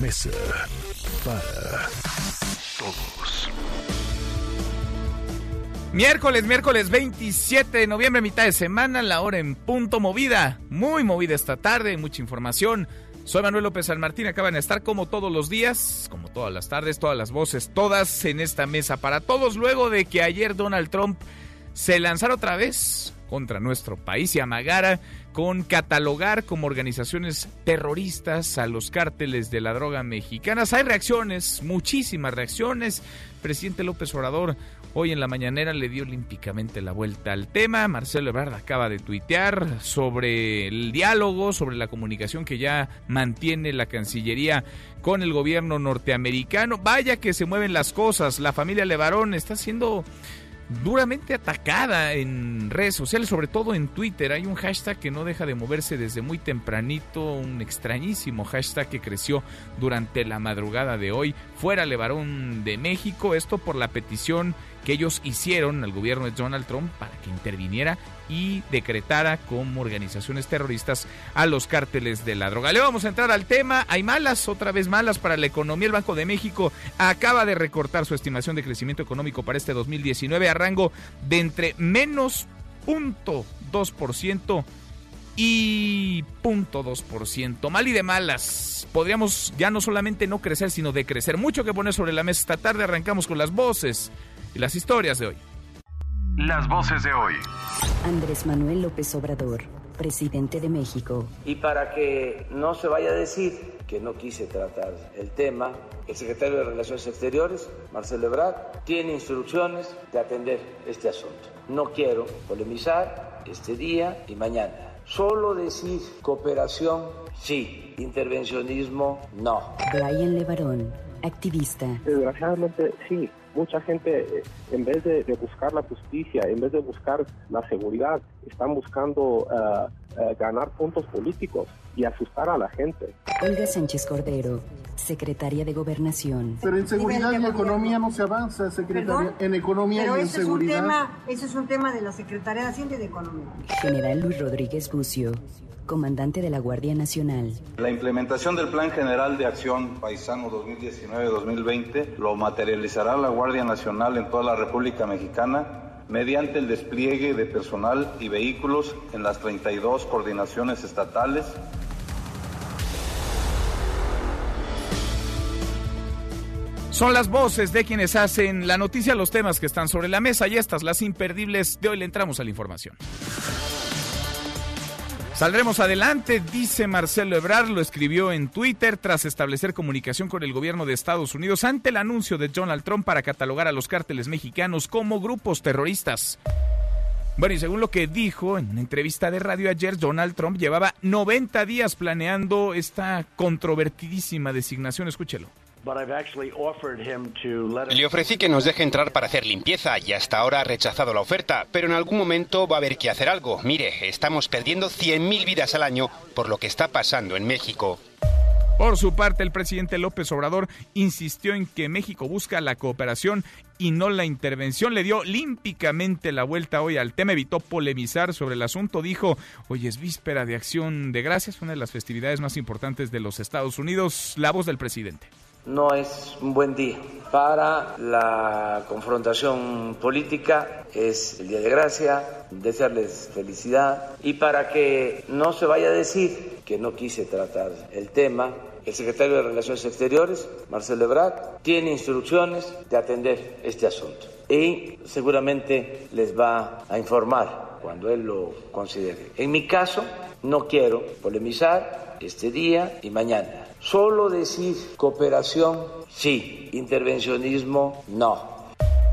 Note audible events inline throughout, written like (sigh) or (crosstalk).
Mesa para Todos. Miércoles, miércoles 27 de noviembre, mitad de semana, la hora en punto movida, muy movida esta tarde, mucha información. Soy Manuel López San Martín, acaban de estar como todos los días, como todas las tardes, todas las voces, todas en esta mesa para todos, luego de que ayer Donald Trump se lanzara otra vez contra nuestro país y amagara con catalogar como organizaciones terroristas a los cárteles de la droga mexicanas. Hay reacciones, muchísimas reacciones. Presidente López Obrador hoy en la mañanera le dio olímpicamente la vuelta al tema. Marcelo Ebrard acaba de tuitear sobre el diálogo, sobre la comunicación que ya mantiene la Cancillería con el gobierno norteamericano. Vaya que se mueven las cosas. La familia Levarón está siendo duramente atacada en redes sociales, sobre todo en Twitter. Hay un hashtag que no deja de moverse desde muy tempranito, un extrañísimo hashtag que creció durante la madrugada de hoy. Fuera Levarón de México, esto por la petición que ellos hicieron al gobierno de Donald Trump para que interviniera y decretara como organizaciones terroristas a los cárteles de la droga. Le vamos a entrar al tema. Hay malas, otra vez malas para la economía. El Banco de México acaba de recortar su estimación de crecimiento económico para este 2019 a rango de entre menos 0.2% y 0.2%. Mal y de malas. Podríamos ya no solamente no crecer, sino decrecer. Mucho que poner sobre la mesa esta tarde. Arrancamos con las voces y las historias de hoy. Las voces de hoy. Andrés Manuel López Obrador, presidente de México. Y para que no se vaya a decir que no quise tratar el tema, el secretario de Relaciones Exteriores, Marcelo Ebrard, tiene instrucciones de atender este asunto. No quiero polemizar este día y mañana. Solo decir cooperación, sí. Intervencionismo, no. Brian Levarón, activista. Desgraciadamente, sí. Mucha gente, eh, en vez de, de buscar la justicia, en vez de buscar la seguridad, están buscando eh, ganar puntos políticos y asustar a la gente. Olga Sánchez Cordero, secretaria de Gobernación. Pero en seguridad y economía no se avanza, secretaria. ¿Perdón? En economía Pero y en ese es, un seguridad. tema, ese es un tema de la Secretaría de Hacienda y de Economía. General Luis Rodríguez Bucio, comandante de la Guardia Nacional. La implementación del Plan General de Acción Paisano 2019-2020 lo materializará la Guardia Nacional en toda la República Mexicana mediante el despliegue de personal y vehículos en las 32 coordinaciones estatales Son las voces de quienes hacen la noticia, los temas que están sobre la mesa y estas, las imperdibles. De hoy le entramos a la información. Saldremos adelante, dice Marcelo Ebrard, lo escribió en Twitter tras establecer comunicación con el gobierno de Estados Unidos ante el anuncio de Donald Trump para catalogar a los cárteles mexicanos como grupos terroristas. Bueno, y según lo que dijo en una entrevista de radio ayer, Donald Trump llevaba 90 días planeando esta controvertidísima designación. Escúchelo. Le ofrecí que nos deje entrar para hacer limpieza y hasta ahora ha rechazado la oferta, pero en algún momento va a haber que hacer algo. Mire, estamos perdiendo 100.000 vidas al año por lo que está pasando en México. Por su parte, el presidente López Obrador insistió en que México busca la cooperación y no la intervención. Le dio límpicamente la vuelta hoy al tema, evitó polemizar sobre el asunto. Dijo, hoy es víspera de acción de gracias, una de las festividades más importantes de los Estados Unidos. La voz del presidente. No es un buen día para la confrontación política, es el Día de Gracia, desearles felicidad y para que no se vaya a decir que no quise tratar el tema, el secretario de Relaciones Exteriores, Marcelo Ebrard, tiene instrucciones de atender este asunto y seguramente les va a informar cuando él lo considere. En mi caso, no quiero polemizar este día y mañana. Solo decir cooperación, sí. Intervencionismo, no.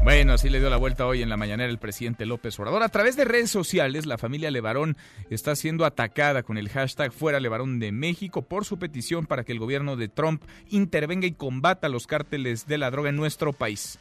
Bueno, así le dio la vuelta hoy en la mañanera el presidente López Obrador. A través de redes sociales, la familia Levarón está siendo atacada con el hashtag Fuera Levarón de México por su petición para que el gobierno de Trump intervenga y combata los cárteles de la droga en nuestro país.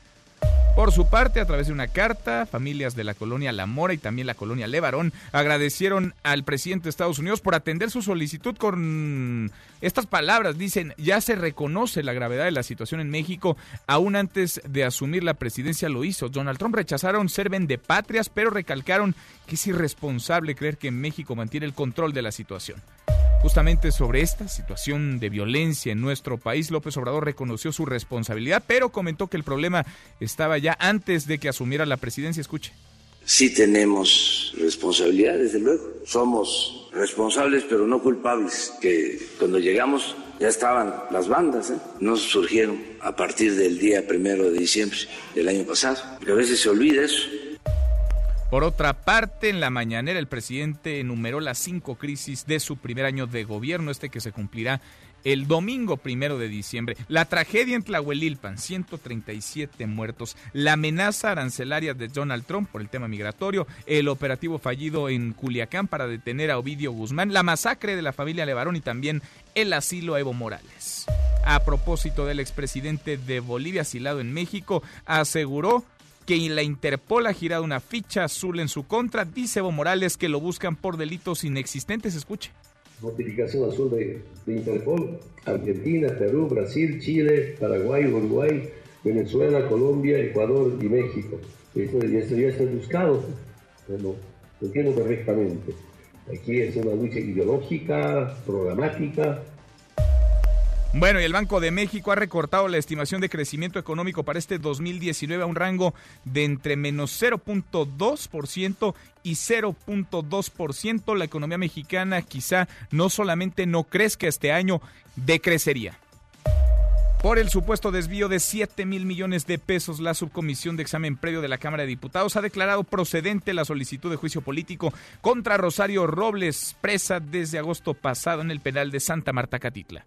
Por su parte, a través de una carta, familias de la colonia La Mora y también la colonia Levarón agradecieron al presidente de Estados Unidos por atender su solicitud con estas palabras. Dicen, ya se reconoce la gravedad de la situación en México, aún antes de asumir la presidencia lo hizo. Donald Trump rechazaron ser vendepatrias, pero recalcaron que es irresponsable creer que México mantiene el control de la situación. Justamente sobre esta situación de violencia en nuestro país, López Obrador reconoció su responsabilidad, pero comentó que el problema estaba ya antes de que asumiera la presidencia. Escuche. Sí tenemos responsabilidad, desde luego. Somos responsables, pero no culpables, que cuando llegamos ya estaban las bandas, ¿eh? no surgieron a partir del día primero de diciembre del año pasado, porque a veces se olvida eso. Por otra parte, en la mañanera el presidente enumeró las cinco crisis de su primer año de gobierno, este que se cumplirá el domingo primero de diciembre. La tragedia en Tlahuelilpan, 137 muertos. La amenaza arancelaria de Donald Trump por el tema migratorio. El operativo fallido en Culiacán para detener a Ovidio Guzmán. La masacre de la familia Levarón y también el asilo a Evo Morales. A propósito del expresidente de Bolivia asilado en México, aseguró que la Interpol ha girado una ficha azul en su contra. Dice Evo Morales que lo buscan por delitos inexistentes. Escuche. Notificación azul de, Interpol. Argentina, Perú, Brasil, Chile, Paraguay, Uruguay, Venezuela, Colombia, Ecuador y México. Esto ya está buscado. Lo entiendo perfectamente. Aquí es una lucha ideológica, programática, bueno, y el Banco de México ha recortado la estimación de crecimiento económico para este 2019 a un rango de entre menos 0.2% y 0.2%. La economía mexicana quizá no solamente no crezca este año, decrecería. Por el supuesto desvío de 7 mil millones de pesos, la subcomisión de examen previo de la Cámara de Diputados ha declarado procedente la solicitud de juicio político contra Rosario Robles, presa desde agosto pasado en el penal de Santa Marta Catitla.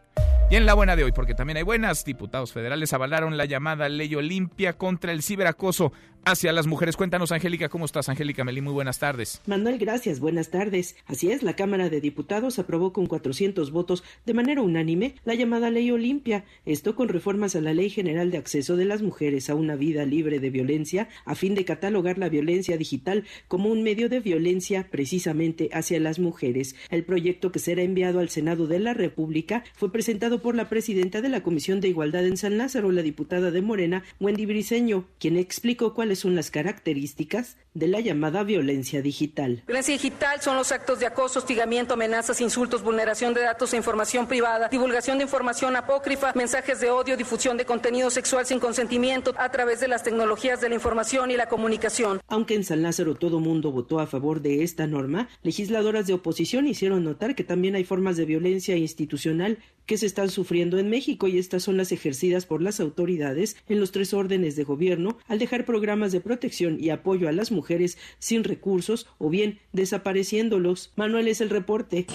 Y en la buena de hoy, porque también hay buenas, diputados federales avalaron la llamada ley Olimpia contra el ciberacoso hacia las mujeres. Cuéntanos, Angélica, ¿cómo estás, Angélica Melí? Muy buenas tardes. Manuel, gracias, buenas tardes. Así es, la Cámara de Diputados aprobó con 400 votos de manera unánime la llamada ley Olimpia, esto con reformas a la Ley General de Acceso de las Mujeres a una vida libre de violencia, a fin de catalogar la violencia digital como un medio de violencia precisamente hacia las mujeres. El proyecto que será enviado al Senado de la República fue presentado por la presidenta de la Comisión de Igualdad en San Lázaro, la diputada de Morena, Wendy Briceño, quien explicó cuáles son las características de la llamada violencia digital. Violencia digital son los actos de acoso, hostigamiento, amenazas, insultos, vulneración de datos e información privada, divulgación de información apócrifa, mensajes de odio, difusión de contenido sexual sin consentimiento a través de las tecnologías de la información y la comunicación. Aunque en San Lázaro todo mundo votó a favor de esta norma, legisladoras de oposición hicieron notar que también hay formas de violencia institucional que se están sufriendo en México y estas son las ejercidas por las autoridades en los tres órdenes de gobierno al dejar programas de protección y apoyo a las mujeres sin recursos o bien desapareciéndolos. Manuel es el reporte.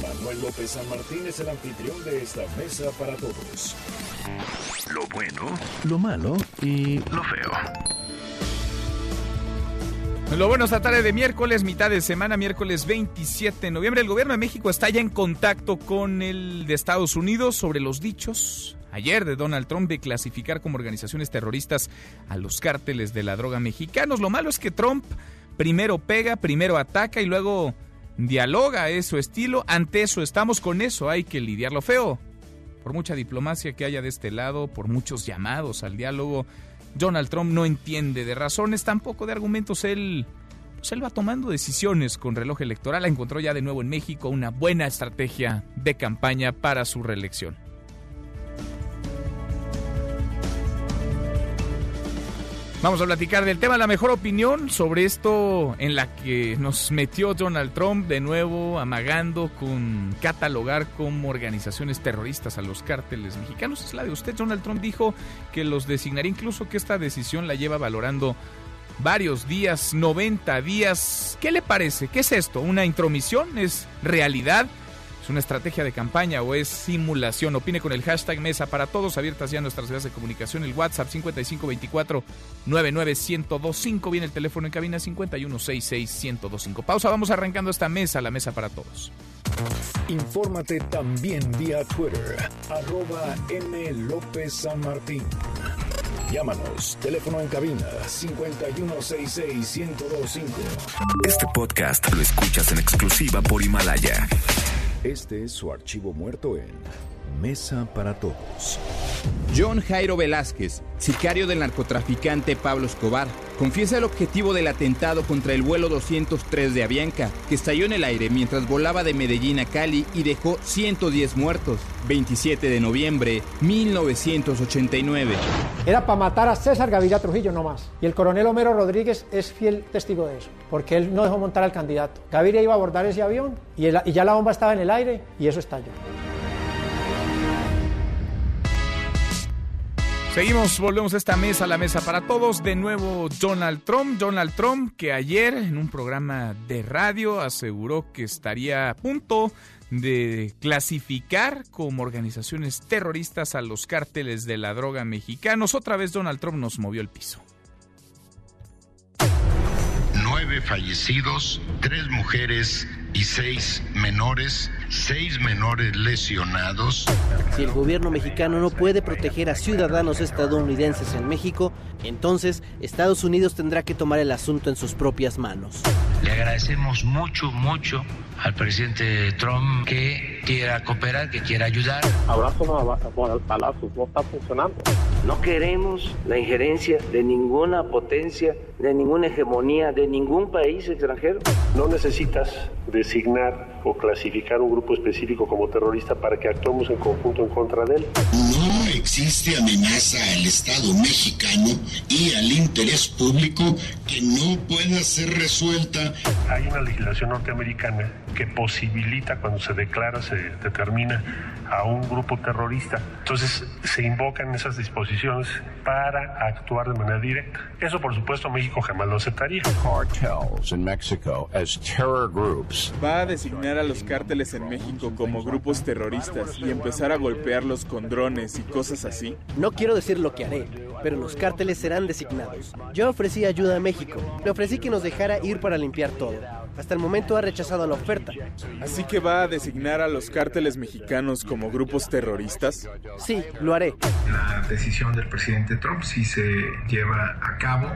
Manuel López San Martín es el anfitrión de esta mesa para todos. Lo bueno, lo malo y lo feo. Lo bueno esta tarde de miércoles, mitad de semana, miércoles 27 de noviembre. El gobierno de México está ya en contacto con el de Estados Unidos sobre los dichos ayer de Donald Trump de clasificar como organizaciones terroristas a los cárteles de la droga mexicanos. Lo malo es que Trump primero pega, primero ataca y luego dialoga, es su estilo. Ante eso estamos con eso, hay que lidiar lo feo. Por mucha diplomacia que haya de este lado, por muchos llamados al diálogo, Donald Trump no entiende de razones, tampoco de argumentos. Él, pues él va tomando decisiones con reloj electoral. Encontró ya de nuevo en México una buena estrategia de campaña para su reelección. Vamos a platicar del tema, la mejor opinión sobre esto en la que nos metió Donald Trump de nuevo amagando con catalogar como organizaciones terroristas a los cárteles mexicanos. Es la de usted. Donald Trump dijo que los designaría, incluso que esta decisión la lleva valorando varios días, 90 días. ¿Qué le parece? ¿Qué es esto? ¿Una intromisión? ¿Es realidad? ¿Es una estrategia de campaña o es simulación? Opine con el hashtag Mesa para Todos. Abiertas ya nuestras vías de comunicación. El WhatsApp 5524-99125. Viene el teléfono en cabina 5166-1025. Pausa. Vamos arrancando esta mesa, la Mesa para Todos. Infórmate también vía Twitter. Arroba M. López San Martín. Llámanos. Teléfono en cabina 5166-1025. Este podcast lo escuchas en exclusiva por Himalaya. Este es su archivo muerto en Mesa para Todos. John Jairo Velázquez, sicario del narcotraficante Pablo Escobar, confiesa el objetivo del atentado contra el vuelo 203 de Avianca, que estalló en el aire mientras volaba de Medellín a Cali y dejó 110 muertos. 27 de noviembre 1989. Era para matar a César Gaviria Trujillo no más. Y el coronel Homero Rodríguez es fiel testigo de eso, porque él no dejó montar al candidato. Gaviria iba a abordar ese avión y, el, y ya la bomba estaba en el aire y eso estalló. Seguimos, volvemos a esta mesa, la mesa para todos. De nuevo Donald Trump. Donald Trump que ayer en un programa de radio aseguró que estaría a punto de clasificar como organizaciones terroristas a los cárteles de la droga mexicanos. Otra vez Donald Trump nos movió el piso. Nueve fallecidos, tres mujeres y seis menores, seis menores lesionados. Si el gobierno mexicano no puede proteger a ciudadanos estadounidenses en México, entonces Estados Unidos tendrá que tomar el asunto en sus propias manos. Le agradecemos mucho, mucho al presidente Trump que quiera cooperar, que quiera ayudar. Abrazo al palazo, no está funcionando. No queremos la injerencia de ninguna potencia, de ninguna hegemonía, de ningún país extranjero. No necesitas designar o clasificar un grupo específico como terrorista para que actuemos en conjunto en contra de él. Existe amenaza al Estado mexicano y al interés público que no pueda ser resuelta. Hay una legislación norteamericana que posibilita cuando se declara, se determina a un grupo terrorista. Entonces se invocan esas disposiciones para actuar de manera directa. Eso por supuesto México jamás lo aceptaría. Cartels in Mexico as terror groups. Va a designar a los cárteles en México como grupos terroristas y empezar a golpearlos con drones y cosas así. No quiero decir lo que haré, pero los cárteles serán designados. Yo ofrecí ayuda a México. Le ofrecí que nos dejara ir para limpiar todo. Hasta el momento ha rechazado la oferta. Así que va a designar a los cárteles mexicanos como grupos terroristas. Sí, lo haré. La decisión del presidente Trump, si se lleva a cabo,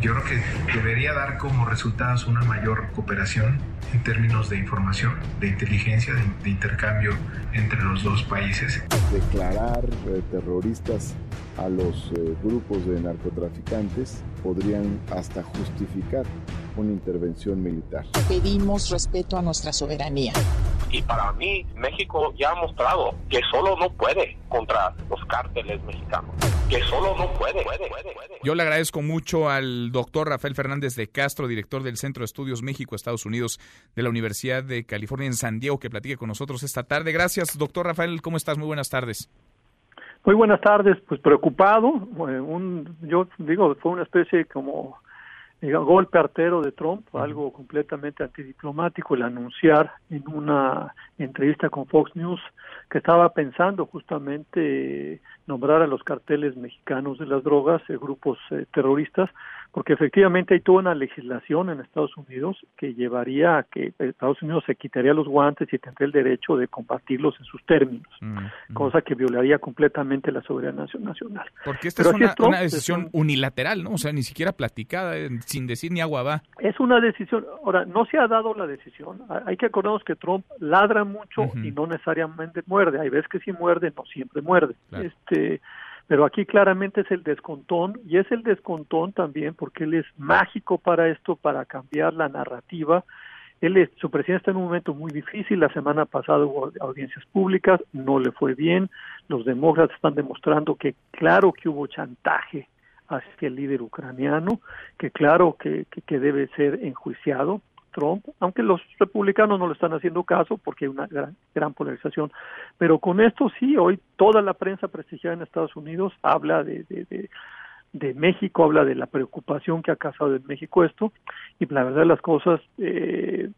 yo creo que debería dar como resultados una mayor cooperación en términos de información, de inteligencia, de, de intercambio entre los dos países. Declarar eh, terroristas a los eh, grupos de narcotraficantes podrían hasta justificar una intervención militar. Pedimos respeto a nuestra soberanía. Y para mí, México ya ha mostrado que solo no puede contra los cárteles mexicanos. Que solo no puede. puede, puede, puede. Yo le agradezco mucho al doctor Rafael Fernández de Castro, director del Centro de Estudios México-Estados Unidos de la Universidad de California en San Diego, que platique con nosotros esta tarde. Gracias, doctor Rafael. ¿Cómo estás? Muy buenas tardes. Muy buenas tardes, pues preocupado, un, yo digo, fue una especie como digamos, golpe artero de Trump, algo completamente antidiplomático, el anunciar en una entrevista con Fox News que estaba pensando justamente nombrar a los carteles mexicanos de las drogas, eh, grupos eh, terroristas, porque efectivamente hay toda una legislación en Estados Unidos que llevaría a que Estados Unidos se quitaría los guantes y tendría el derecho de combatirlos en sus términos, mm, cosa que violaría completamente la soberanía nacional. Porque esta Pero es, una, es Trump, una, decisión es un, unilateral, ¿no? O sea, ni siquiera platicada, eh, sin decir ni agua va. Es una decisión, ahora, no se ha dado la decisión, hay que acordarnos que Trump ladra mucho y no necesariamente muerde, hay veces que sí muerde, no siempre muerde. Claro. Este pero aquí claramente es el descontón y es el descontón también porque él es mágico para esto, para cambiar la narrativa. Él es, su presidente está en un momento muy difícil. La semana pasada hubo audiencias públicas, no le fue bien. Los demócratas están demostrando que claro que hubo chantaje hacia el líder ucraniano, que claro que, que, que debe ser enjuiciado. Trump, aunque los republicanos no le están haciendo caso porque hay una gran, gran polarización. Pero con esto sí, hoy toda la prensa prestigiada en Estados Unidos habla de, de, de, de México, habla de la preocupación que ha causado en México esto, y la verdad de las cosas, eh,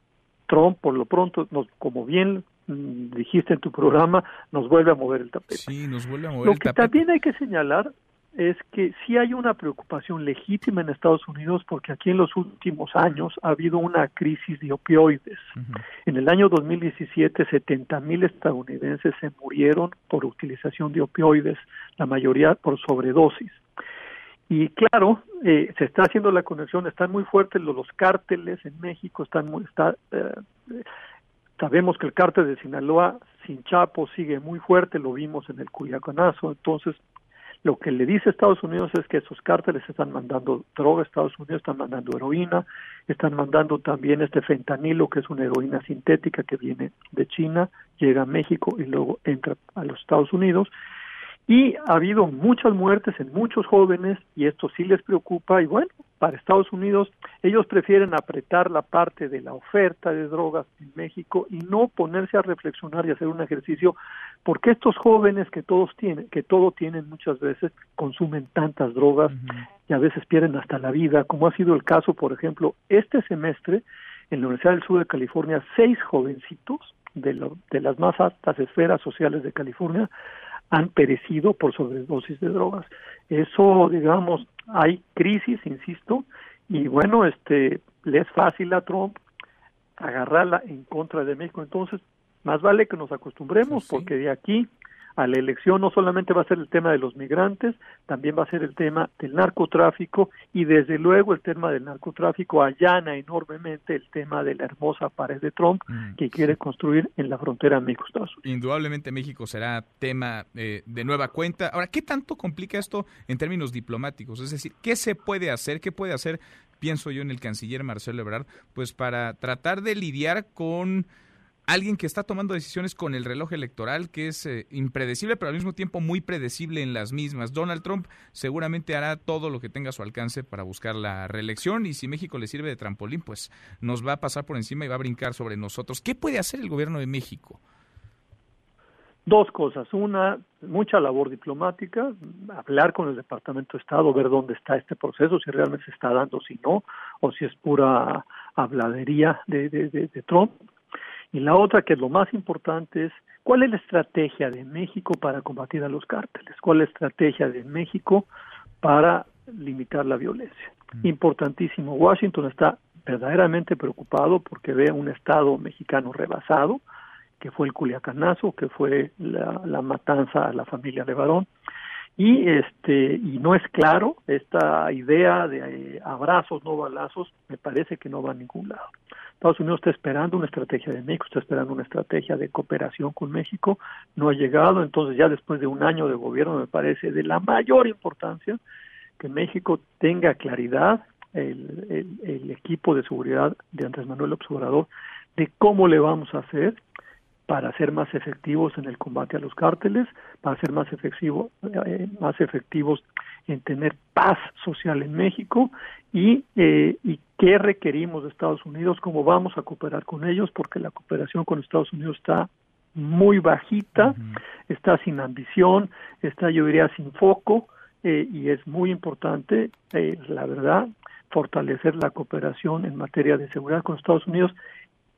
Trump por lo pronto, nos, como bien mm, dijiste en tu programa, nos vuelve a mover el tapete. Sí, nos vuelve a mover Lo el que tapete. también hay que señalar es que sí hay una preocupación legítima en Estados Unidos porque aquí en los últimos años ha habido una crisis de opioides. En el año 2017, 70 mil estadounidenses se murieron por utilización de opioides, la mayoría por sobredosis. Y claro, eh, se está haciendo la conexión, están muy fuertes los, los cárteles en México, están muy, está, eh, sabemos que el cártel de Sinaloa sin Chapo sigue muy fuerte, lo vimos en el Cuyacanazo, entonces lo que le dice Estados Unidos es que esos cárteles están mandando droga, Estados Unidos están mandando heroína, están mandando también este fentanilo, que es una heroína sintética que viene de China, llega a México y luego entra a los Estados Unidos. Y ha habido muchas muertes en muchos jóvenes y esto sí les preocupa. Y bueno, para Estados Unidos ellos prefieren apretar la parte de la oferta de drogas en México y no ponerse a reflexionar y hacer un ejercicio porque estos jóvenes que todos tienen, que todo tienen muchas veces consumen tantas drogas y a veces pierden hasta la vida, como ha sido el caso, por ejemplo, este semestre en la Universidad del Sur de California, seis jovencitos de, lo, de las más altas esferas sociales de California han perecido por sobredosis de drogas. Eso, digamos, hay crisis, insisto, y bueno, este, le es fácil a Trump agarrarla en contra de México. Entonces, más vale que nos acostumbremos, porque de aquí a la elección no solamente va a ser el tema de los migrantes, también va a ser el tema del narcotráfico y desde luego el tema del narcotráfico allana enormemente el tema de la hermosa pared de Trump Mm, que quiere construir en la frontera México-Estados Unidos. Indudablemente México será tema eh, de nueva cuenta. Ahora, ¿qué tanto complica esto en términos diplomáticos? Es decir, ¿qué se puede hacer? ¿Qué puede hacer, pienso yo, en el canciller Marcelo Ebrard, pues para tratar de lidiar con alguien que está tomando decisiones con el reloj electoral que es eh, impredecible, pero al mismo tiempo muy predecible en las mismas. Donald Trump seguramente hará todo lo que tenga a su alcance para buscar la reelección y si México le sirve de trampolín, pues nos va a pasar por encima y va a brincar sobre nosotros. ¿Qué puede hacer el gobierno de México? Dos cosas. Una, mucha labor diplomática, hablar con el Departamento de Estado, ver dónde está este proceso, si realmente se está dando, si no, o si es pura habladería de, de, de, de Trump. Y la otra, que es lo más importante, es cuál es la estrategia de México para combatir a los cárteles, cuál es la estrategia de México para limitar la violencia. Importantísimo. Washington está verdaderamente preocupado porque ve un Estado mexicano rebasado, que fue el Culiacanazo, que fue la, la matanza a la familia Levarón, y este y no es claro esta idea de eh, abrazos no balazos me parece que no va a ningún lado Estados Unidos está esperando una estrategia de México está esperando una estrategia de cooperación con México no ha llegado entonces ya después de un año de gobierno me parece de la mayor importancia que México tenga claridad el, el, el equipo de seguridad de Andrés Manuel Obrador de cómo le vamos a hacer para ser más efectivos en el combate a los cárteles, para ser más efectivo, eh, más efectivos en tener paz social en México y, eh, y qué requerimos de Estados Unidos, cómo vamos a cooperar con ellos, porque la cooperación con Estados Unidos está muy bajita, uh -huh. está sin ambición, está yo diría sin foco eh, y es muy importante, eh, la verdad, fortalecer la cooperación en materia de seguridad con Estados Unidos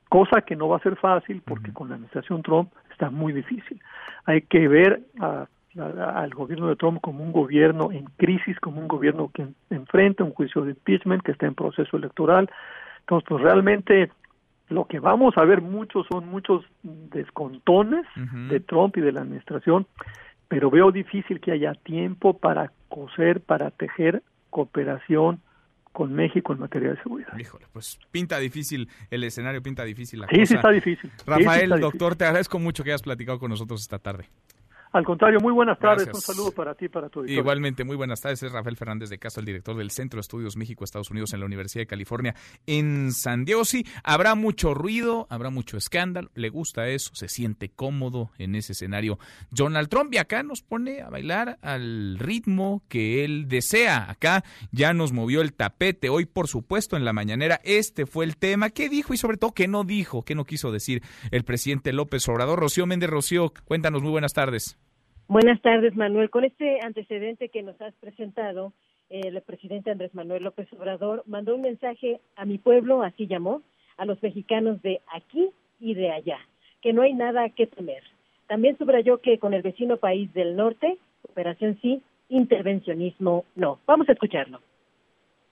cosa que no va a ser fácil porque uh -huh. con la administración Trump está muy difícil. Hay que ver a, a, al gobierno de Trump como un gobierno en crisis, como un gobierno que enfrenta un juicio de impeachment, que está en proceso electoral. Entonces, pues realmente lo que vamos a ver muchos son muchos descontones uh -huh. de Trump y de la administración, pero veo difícil que haya tiempo para coser, para tejer cooperación con México en materia de seguridad. Híjole, pues pinta difícil el escenario, pinta difícil la sí, cosa. Sí, está difícil. Rafael, sí, sí está doctor, difícil. te agradezco mucho que hayas platicado con nosotros esta tarde. Al contrario, muy buenas tardes. Gracias. Un saludo para ti y para tu auditorio. Igualmente, muy buenas tardes. Es Rafael Fernández de Caso, el director del Centro de Estudios México-Estados Unidos en la Universidad de California en San Diego. Sí, habrá mucho ruido, habrá mucho escándalo. Le gusta eso, se siente cómodo en ese escenario. Donald Trump y acá nos pone a bailar al ritmo que él desea. Acá ya nos movió el tapete. Hoy, por supuesto, en la mañanera, este fue el tema. ¿Qué dijo y sobre todo qué no dijo? ¿Qué no quiso decir el presidente López Obrador? Rocío Méndez Rocío, cuéntanos, muy buenas tardes. Buenas tardes, Manuel. Con este antecedente que nos has presentado, el presidente Andrés Manuel López Obrador mandó un mensaje a mi pueblo, así llamó, a los mexicanos de aquí y de allá. que no hay nada que temer. También subrayó que con el vecino país del norte, operación sí, intervencionismo no. Vamos a escucharlo.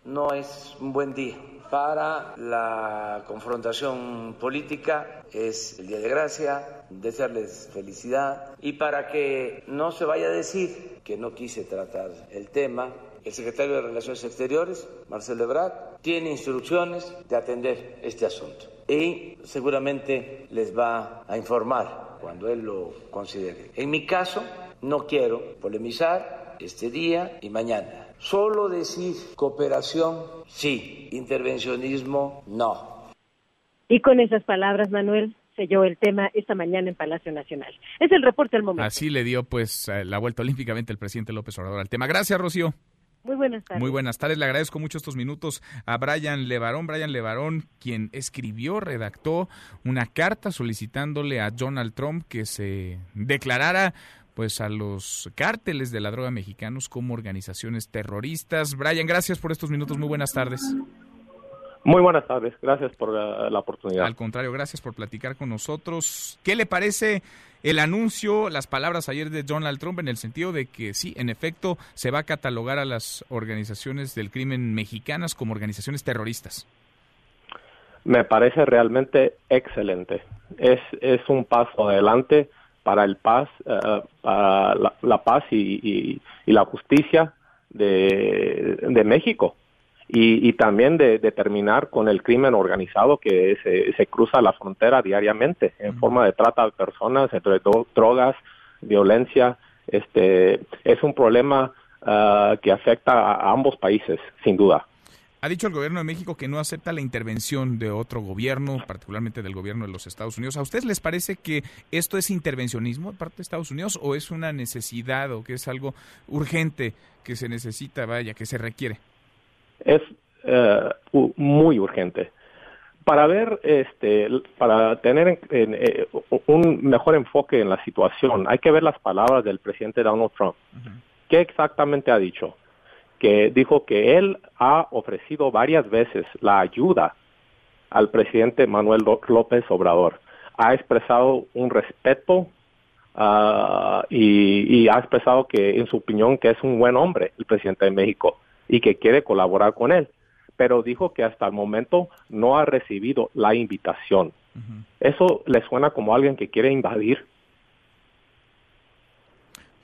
No es un buen día para la confrontación política, es el Día de Gracia, desearles felicidad y para que no se vaya a decir que no quise tratar el tema, el secretario de Relaciones Exteriores, Marcelo Ebrard, tiene instrucciones de atender este asunto y seguramente les va a informar cuando él lo considere. En mi caso, no quiero polemizar este día y mañana. Solo decir cooperación, sí, intervencionismo, no. Y con esas palabras, Manuel, selló el tema esta mañana en Palacio Nacional. Es el reporte del momento. Así le dio pues eh, la vuelta olímpicamente el presidente López Obrador al tema. Gracias, Rocío. Muy buenas tardes. Muy buenas tardes. Le agradezco mucho estos minutos a Brian Levarón. Brian Levarón, quien escribió, redactó una carta solicitándole a Donald Trump que se declarara pues a los cárteles de la droga mexicanos como organizaciones terroristas. Brian, gracias por estos minutos. Muy buenas tardes. Muy buenas tardes, gracias por la, oportunidad. Al contrario, gracias por platicar con nosotros. ¿Qué le parece el anuncio, las palabras ayer de Donald Trump en el sentido de que sí, en efecto, se va a catalogar a las organizaciones del crimen mexicanas como organizaciones terroristas? Me parece realmente excelente. Es, es un paso adelante para el paz, eh, para la, paz y, la justicia de, de México y, también de, terminar con el crimen organizado que se, cruza la frontera diariamente en forma de trata de personas, entre drogas, violencia. Este es un problema ah, que afecta a ambos países, sin duda. Ha dicho el gobierno de México que no acepta la intervención de otro gobierno, particularmente del gobierno de los Estados Unidos. ¿A ustedes les parece que esto es intervencionismo de parte de Estados Unidos o es una necesidad o que es algo urgente que se necesita, vaya, que se requiere? es eh, muy urgente. Para ver, este, para tener eh, un mejor enfoque en la situación, hay que ver las palabras del presidente Donald Trump. ¿Qué exactamente ha dicho? Que dijo que él ha ofrecido varias veces la ayuda al presidente Manuel López Obrador. Ha expresado un respeto ah, y, y, ha expresado que, en su opinión, que es un buen hombre el presidente de México y que quiere colaborar con él, pero dijo que hasta el momento no ha recibido la invitación. ¿Eso le suena como alguien que quiere invadir?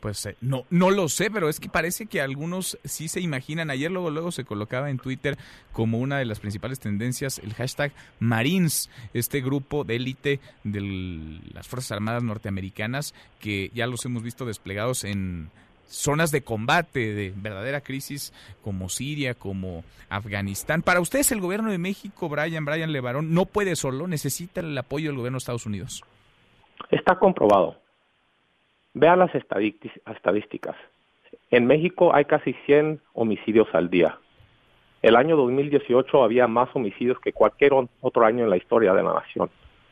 Pues eh, no, no lo sé, pero es que parece que algunos sí se imaginan. Ayer luego, luego se colocaba en Twitter como una de las principales tendencias el hashtag Marines, este grupo de élite de las Fuerzas Armadas norteamericanas que ya los hemos visto desplegados en zonas de combate, de verdadera crisis como Siria, como Afganistán. Para ustedes el gobierno de México, Brian, Brian Levarón, no puede solo, necesita el apoyo del gobierno de Estados Unidos. Está comprobado. Vean las estadísticas. En México hay casi 100 homicidios al día. El año 2018 había más homicidios que cualquier otro año en la historia de la nación.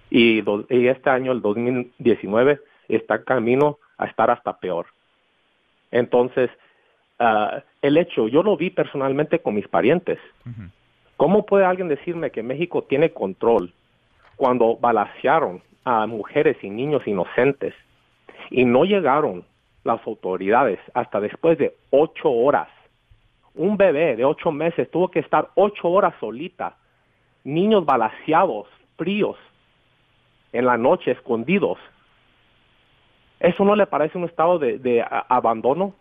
Y, y este año, el 2019, está en camino a estar hasta peor. Entonces, uh, el hecho, yo lo vi personalmente con mis parientes. ¿Cómo puede alguien decirme que México tiene control cuando balacearon a mujeres y niños inocentes y no llegaron las autoridades hasta después de ocho horas? Un bebé de ocho meses tuvo que estar ocho horas solita, niños balaceados, fríos, en la noche, escondidos, ¿Eso no le parece un estado de, abandono?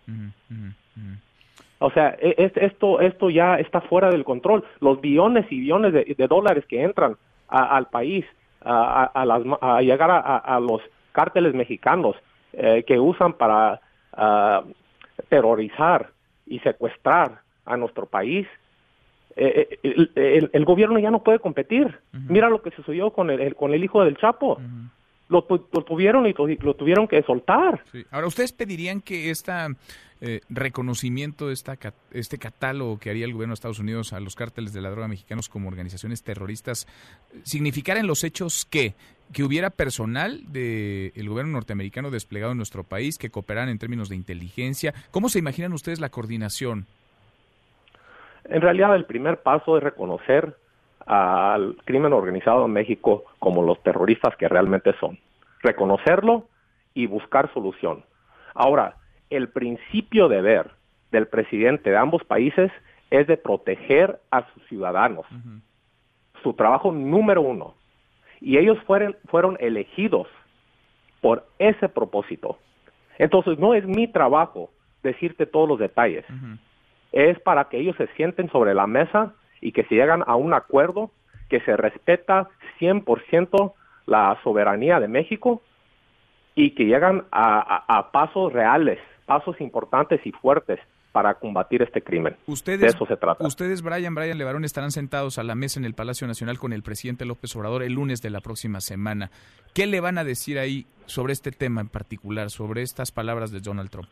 O sea, e, esto, esto ya está fuera del control. Los billones y billones de, dólares que entran al país a, llegar a, los cárteles mexicanos eh, que usan para terrorizar y secuestrar a nuestro país, eh, eh, el, gobierno ya no puede competir. Mira lo que sucedió con el, con el hijo del Chapo lo, tuvieron y lo, tuvieron que soltar. Ahora, ¿ustedes pedirían que este reconocimiento, esta, este catálogo que haría el gobierno de Estados Unidos a los cárteles de la droga mexicanos como organizaciones terroristas, significara en los hechos que que hubiera personal del gobierno norteamericano desplegado en nuestro país que cooperaran en términos de inteligencia? ¿Cómo se imaginan ustedes la coordinación? En realidad, el primer paso es reconocer al crimen organizado en México como los terroristas que realmente son. reconocerlo y buscar solución. Ahora, el principio de ver del presidente de ambos países es de proteger a sus ciudadanos. Su trabajo número uno. Y ellos fueron, fueron elegidos por ese propósito. Entonces, no es mi trabajo decirte todos los detalles. Es para que ellos se sienten sobre la mesa y que se llegan a un acuerdo que se respeta 100% la soberanía de México y que llegan a pasos reales, pasos importantes y fuertes para combatir este crimen. Ustedes, de eso se trata. Ustedes, Brian, Brian Levarón, estarán sentados a la mesa en el Palacio Nacional con el presidente López Obrador el lunes de la próxima semana. ¿Qué le van a decir ahí sobre este tema en particular, sobre estas palabras de Donald Trump?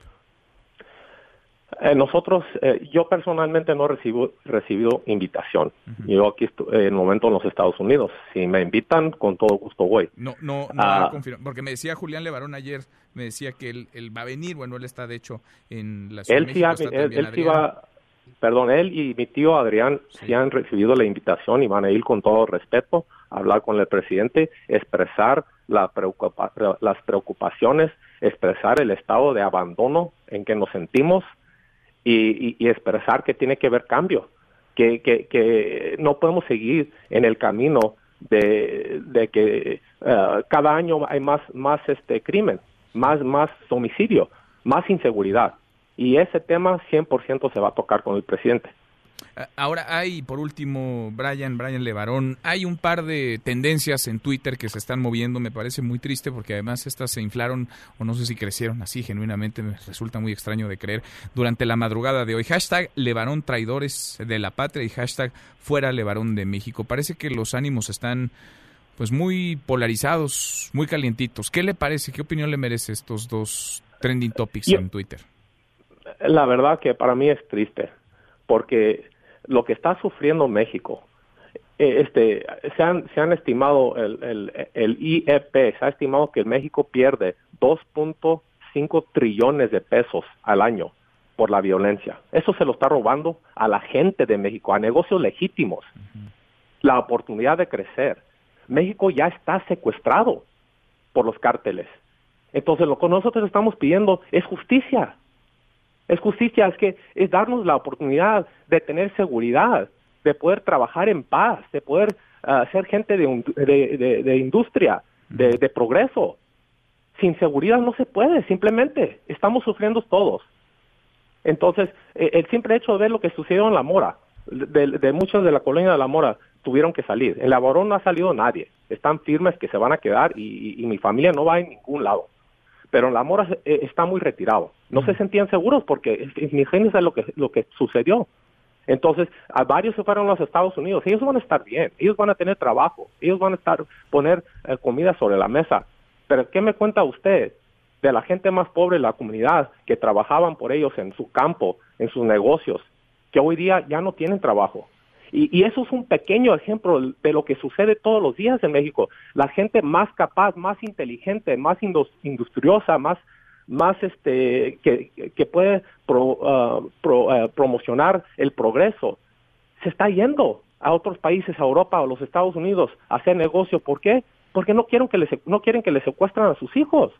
Eh, nosotros, eh, yo personalmente no recibo, recibido invitación. Yo aquí estoy, en el momento en los Estados Unidos. Si me invitan, con todo gusto voy. No, no, no Ah. porque me decía Julián Levarón ayer, me decía que él, él va a venir, bueno, él está de hecho en la Ciudad Él de México, ha- está él, también él sí Adrián. va, perdón, él y mi tío Adrián sí. han recibido la invitación y van a ir con todo respeto a hablar con el presidente, expresar la preocupa- las preocupaciones, expresar el estado de abandono en que nos sentimos y, y- y expresar que tiene que haber cambio, que, que, no podemos seguir en el camino de, de que eh, cada año hay más, más este crimen, más, más homicidio, más inseguridad. Y ese tema 100% se va a tocar con el presidente. Ah, Ahora hay, por último, Brian, Brian Levarón, hay un par de tendencias en Twitter que se están moviendo, me parece muy triste porque además estas se inflaron o no sé si crecieron así genuinamente, me resulta muy extraño de creer, durante la madrugada de hoy. Hashtag Levarón traidores de la patria y hashtag fuera Levarón de México. Parece que los ánimos están pues muy polarizados, muy calientitos. ¿Qué le parece? ¿Qué opinión le merece estos dos trending topics Yo- en Twitter? La verdad que para mí es triste, porque lo que está sufriendo México, eh, este, se han, se han estimado, el, el, el IEP, se ha estimado que México pierde 2.5 trillones de pesos al año por la violencia. Eso se lo está robando a la gente de México, a negocios legítimos, la oportunidad de crecer. México ya está secuestrado por los cárteles. Entonces lo que nosotros estamos pidiendo es justicia. Es justicia, es que es darnos la oportunidad de tener seguridad, de poder trabajar en paz, de poder ah, ser gente de, un- de, de- de industria, de, progreso. Sin seguridad no se puede, simplemente. Estamos sufriendo todos. Entonces, eh, el simple hecho de ver lo que sucedió en La Mora, de, muchos de la colonia de La Mora tuvieron que salir. En La Barón no ha salido nadie. Están firmes que se van a quedar y, y- y mi familia no va en ningún lado. Pero en La Mora eh, está muy retirado. No se sentían seguros porque imagínense lo que, lo que sucedió. Entonces, a varios se fueron a los Estados Unidos. Ellos van a estar bien, ellos van a tener trabajo, ellos van a estar poner eh, comida sobre la mesa. Pero ¿qué me cuenta usted de la gente más pobre de la comunidad que trabajaban por ellos en su campo, en sus negocios, que hoy día ya no tienen trabajo? Y, y eso es un pequeño ejemplo de lo que sucede todos los días en México. La gente más capaz, más inteligente, más indus- industriosa, más más este que, que puede pro- ah, pro- ah, promocionar el progreso se está yendo a otros países a Europa o los Estados Unidos a hacer negocio ¿por qué? porque no quieren que les no quieren que les secuestren a sus hijos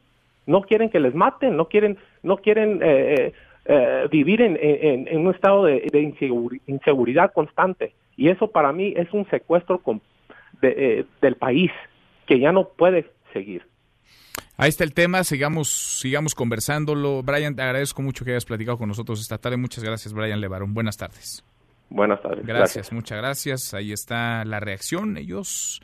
no quieren que les maten no quieren no quieren eh, eh, vivir en, en- en un estado de, de inseguri- inseguridad constante y eso para mí es un secuestro con- de- eh, del país que ya no puede seguir Ahí está el tema, sigamos, sigamos conversándolo. Brian, te agradezco mucho que hayas platicado con nosotros esta tarde. Muchas gracias, Brian Levarón. Buenas tardes. Buenas tardes. Gracias, muchas gracias. Ahí está la reacción. Ellos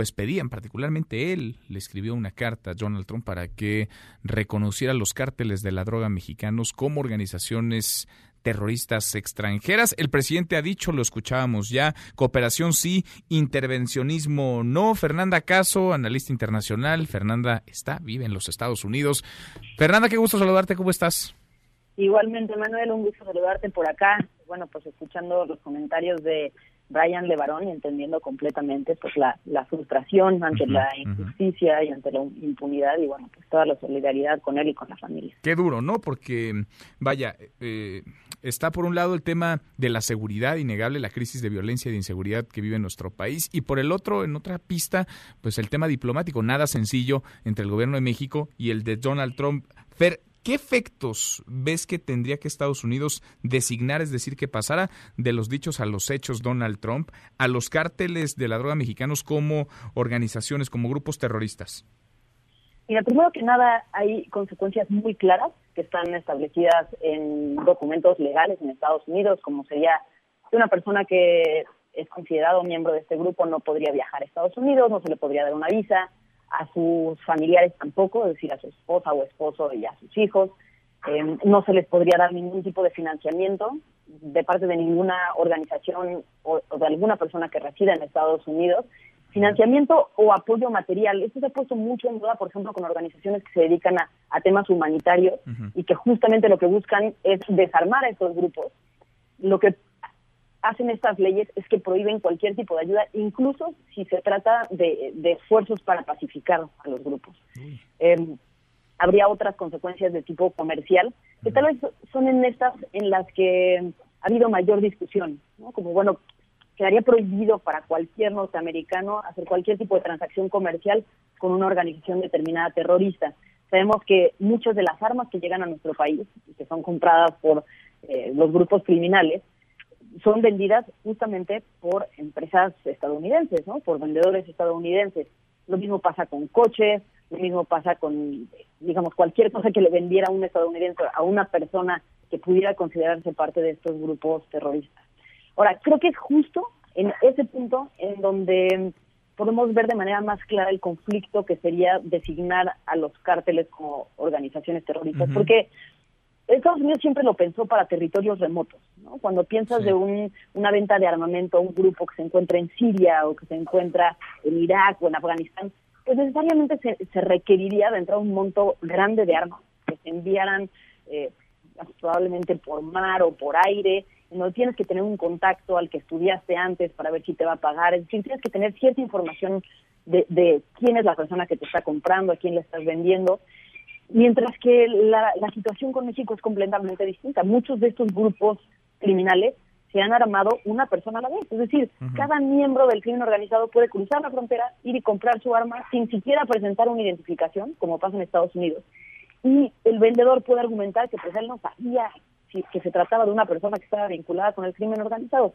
pues pedían, particularmente él, le escribió una carta a Donald Trump para que reconociera los cárteles de la droga mexicanos como organizaciones terroristas extranjeras. El presidente ha dicho, lo escuchábamos ya, cooperación sí, intervencionismo no. Fernanda Caso, analista internacional. Fernanda está, vive en los Estados Unidos. Fernanda, qué gusto saludarte, ¿cómo estás? Igualmente, Manuel, un gusto saludarte por acá. Bueno, pues escuchando los comentarios de Brian Levarón y entendiendo completamente pues la, la frustración ante la injusticia y ante la impunidad y bueno, pues toda la solidaridad con él y con la familia. Qué duro, ¿no? Porque, vaya, eh, está por un lado el tema de la seguridad innegable, la crisis de violencia y de inseguridad que vive nuestro país y por el otro, en otra pista, pues el tema diplomático, nada sencillo entre el gobierno de México y el de Donald Trump. Fer, ¿Qué efectos ves que tendría que Estados Unidos designar, es decir, que pasara de los dichos a los hechos Donald Trump, a los cárteles de la droga mexicanos como organizaciones, como grupos terroristas? Mira, primero que nada hay consecuencias muy claras que están establecidas en documentos legales en Estados Unidos, como sería que una persona que es considerado miembro de este grupo no podría viajar a Estados Unidos, no se le podría dar una visa, a sus familiares tampoco, es decir, a su esposa o esposo y a sus hijos. Eh, no se les podría dar ningún tipo de financiamiento de parte de ninguna organización o, de alguna persona que resida en Estados Unidos. Financiamiento o apoyo material. Esto se ha puesto mucho en duda, por ejemplo, con organizaciones que se dedican a, temas humanitarios y que justamente lo que buscan es desarmar a estos grupos. Lo que hacen estas leyes es que prohíben cualquier tipo de ayuda, incluso si se trata de, esfuerzos para pacificar a los grupos. Em, habría otras consecuencias de tipo comercial, que tal vez son en estas en las que ha habido mayor discusión, como bueno, quedaría prohibido para cualquier norteamericano hacer cualquier tipo de transacción comercial con una organización determinada terrorista. Sabemos que muchas de las armas que llegan a nuestro país y que son compradas por eh, los grupos criminales son vendidas justamente por empresas estadounidenses, ¿no? Por vendedores estadounidenses. Lo mismo pasa con coches, lo mismo pasa con, digamos, cualquier cosa que le vendiera un estadounidense a una persona que pudiera considerarse parte de estos grupos terroristas. Ahora, creo que es justo en ese punto en donde podemos ver de manera más clara el conflicto que sería designar a los cárteles como organizaciones terroristas, porque Estados Unidos siempre lo pensó para territorios remotos. ¿no? Cuando piensas de un, una venta de armamento a un grupo que se encuentra en Siria o que se encuentra en Irak o en Afganistán, pues necesariamente se, se requeriría de entrar un monto grande de armas que se enviaran eh, probablemente por mar o por aire, no tienes que tener un contacto al que estudiaste antes para ver si te va a pagar, es decir, tienes que tener cierta información de, de quién es la persona que te está comprando, a quién le estás vendiendo, Mientras que la, situación con México es completamente distinta. Muchos de estos grupos criminales se han armado una persona a la vez. Es decir, cada miembro del crimen organizado puede cruzar la frontera, ir y comprar su arma sin siquiera presentar una identificación, como pasa en Estados Unidos. Y el vendedor puede argumentar que pues él no sabía si, que se trataba de una persona que estaba vinculada con el crimen organizado.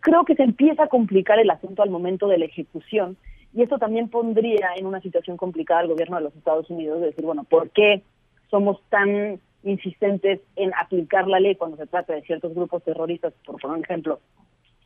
creo que se empieza a complicar el asunto al momento de la ejecución y esto también pondría en una situación complicada al gobierno de los Estados Unidos de decir, bueno, ¿por qué somos tan insistentes en aplicar la ley cuando se trata de ciertos grupos terroristas, por poner un ejemplo,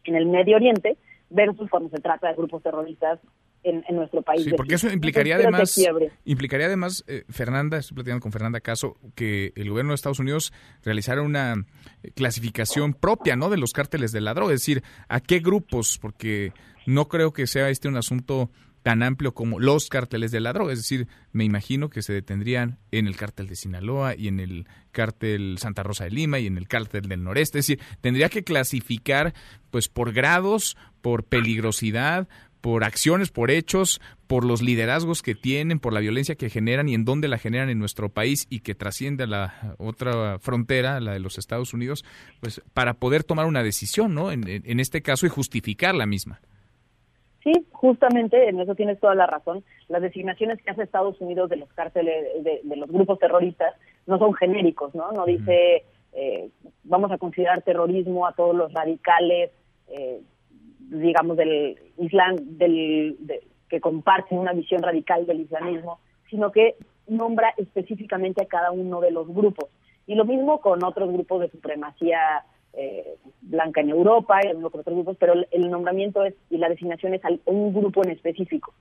en el Medio Oriente, versus cuando se trata de grupos terroristas en, nuestro país. Sí, porque eso implicaría además, implicaría además, eh, Fernanda, estoy platicando con Fernanda Caso, que el gobierno de Estados Unidos realizara una eh, clasificación propia, ¿no? De los cárteles de la droga, es decir, a qué grupos, porque no creo que sea este un asunto tan amplio como los cárteles de la droga, es decir, me imagino que se detendrían en el cártel de Sinaloa y en el cártel Santa Rosa de Lima y en el cártel del noreste, es decir, tendría que clasificar pues por grados, por peligrosidad, por acciones, por hechos, por los liderazgos que tienen, por la violencia que generan y en dónde la generan en nuestro país y que trasciende a la otra frontera, la de los Estados Unidos, pues para poder tomar una decisión, ¿no? En, en este caso y justificar la misma. Sí, justamente en eso tienes toda la razón. Las designaciones que hace Estados Unidos de los cárteles, de, los grupos terroristas, no son genéricos, ¿no? No dice, eh, vamos a considerar terrorismo a todos los radicales, eh, digamos, del Islam, del, que comparten una visión radical del islamismo, sino que nombra específicamente a cada uno de los grupos. Y lo mismo con otros grupos de supremacía eh, blanca en Europa y con otros grupos, pero el, nombramiento es y la designación es a un grupo en específico.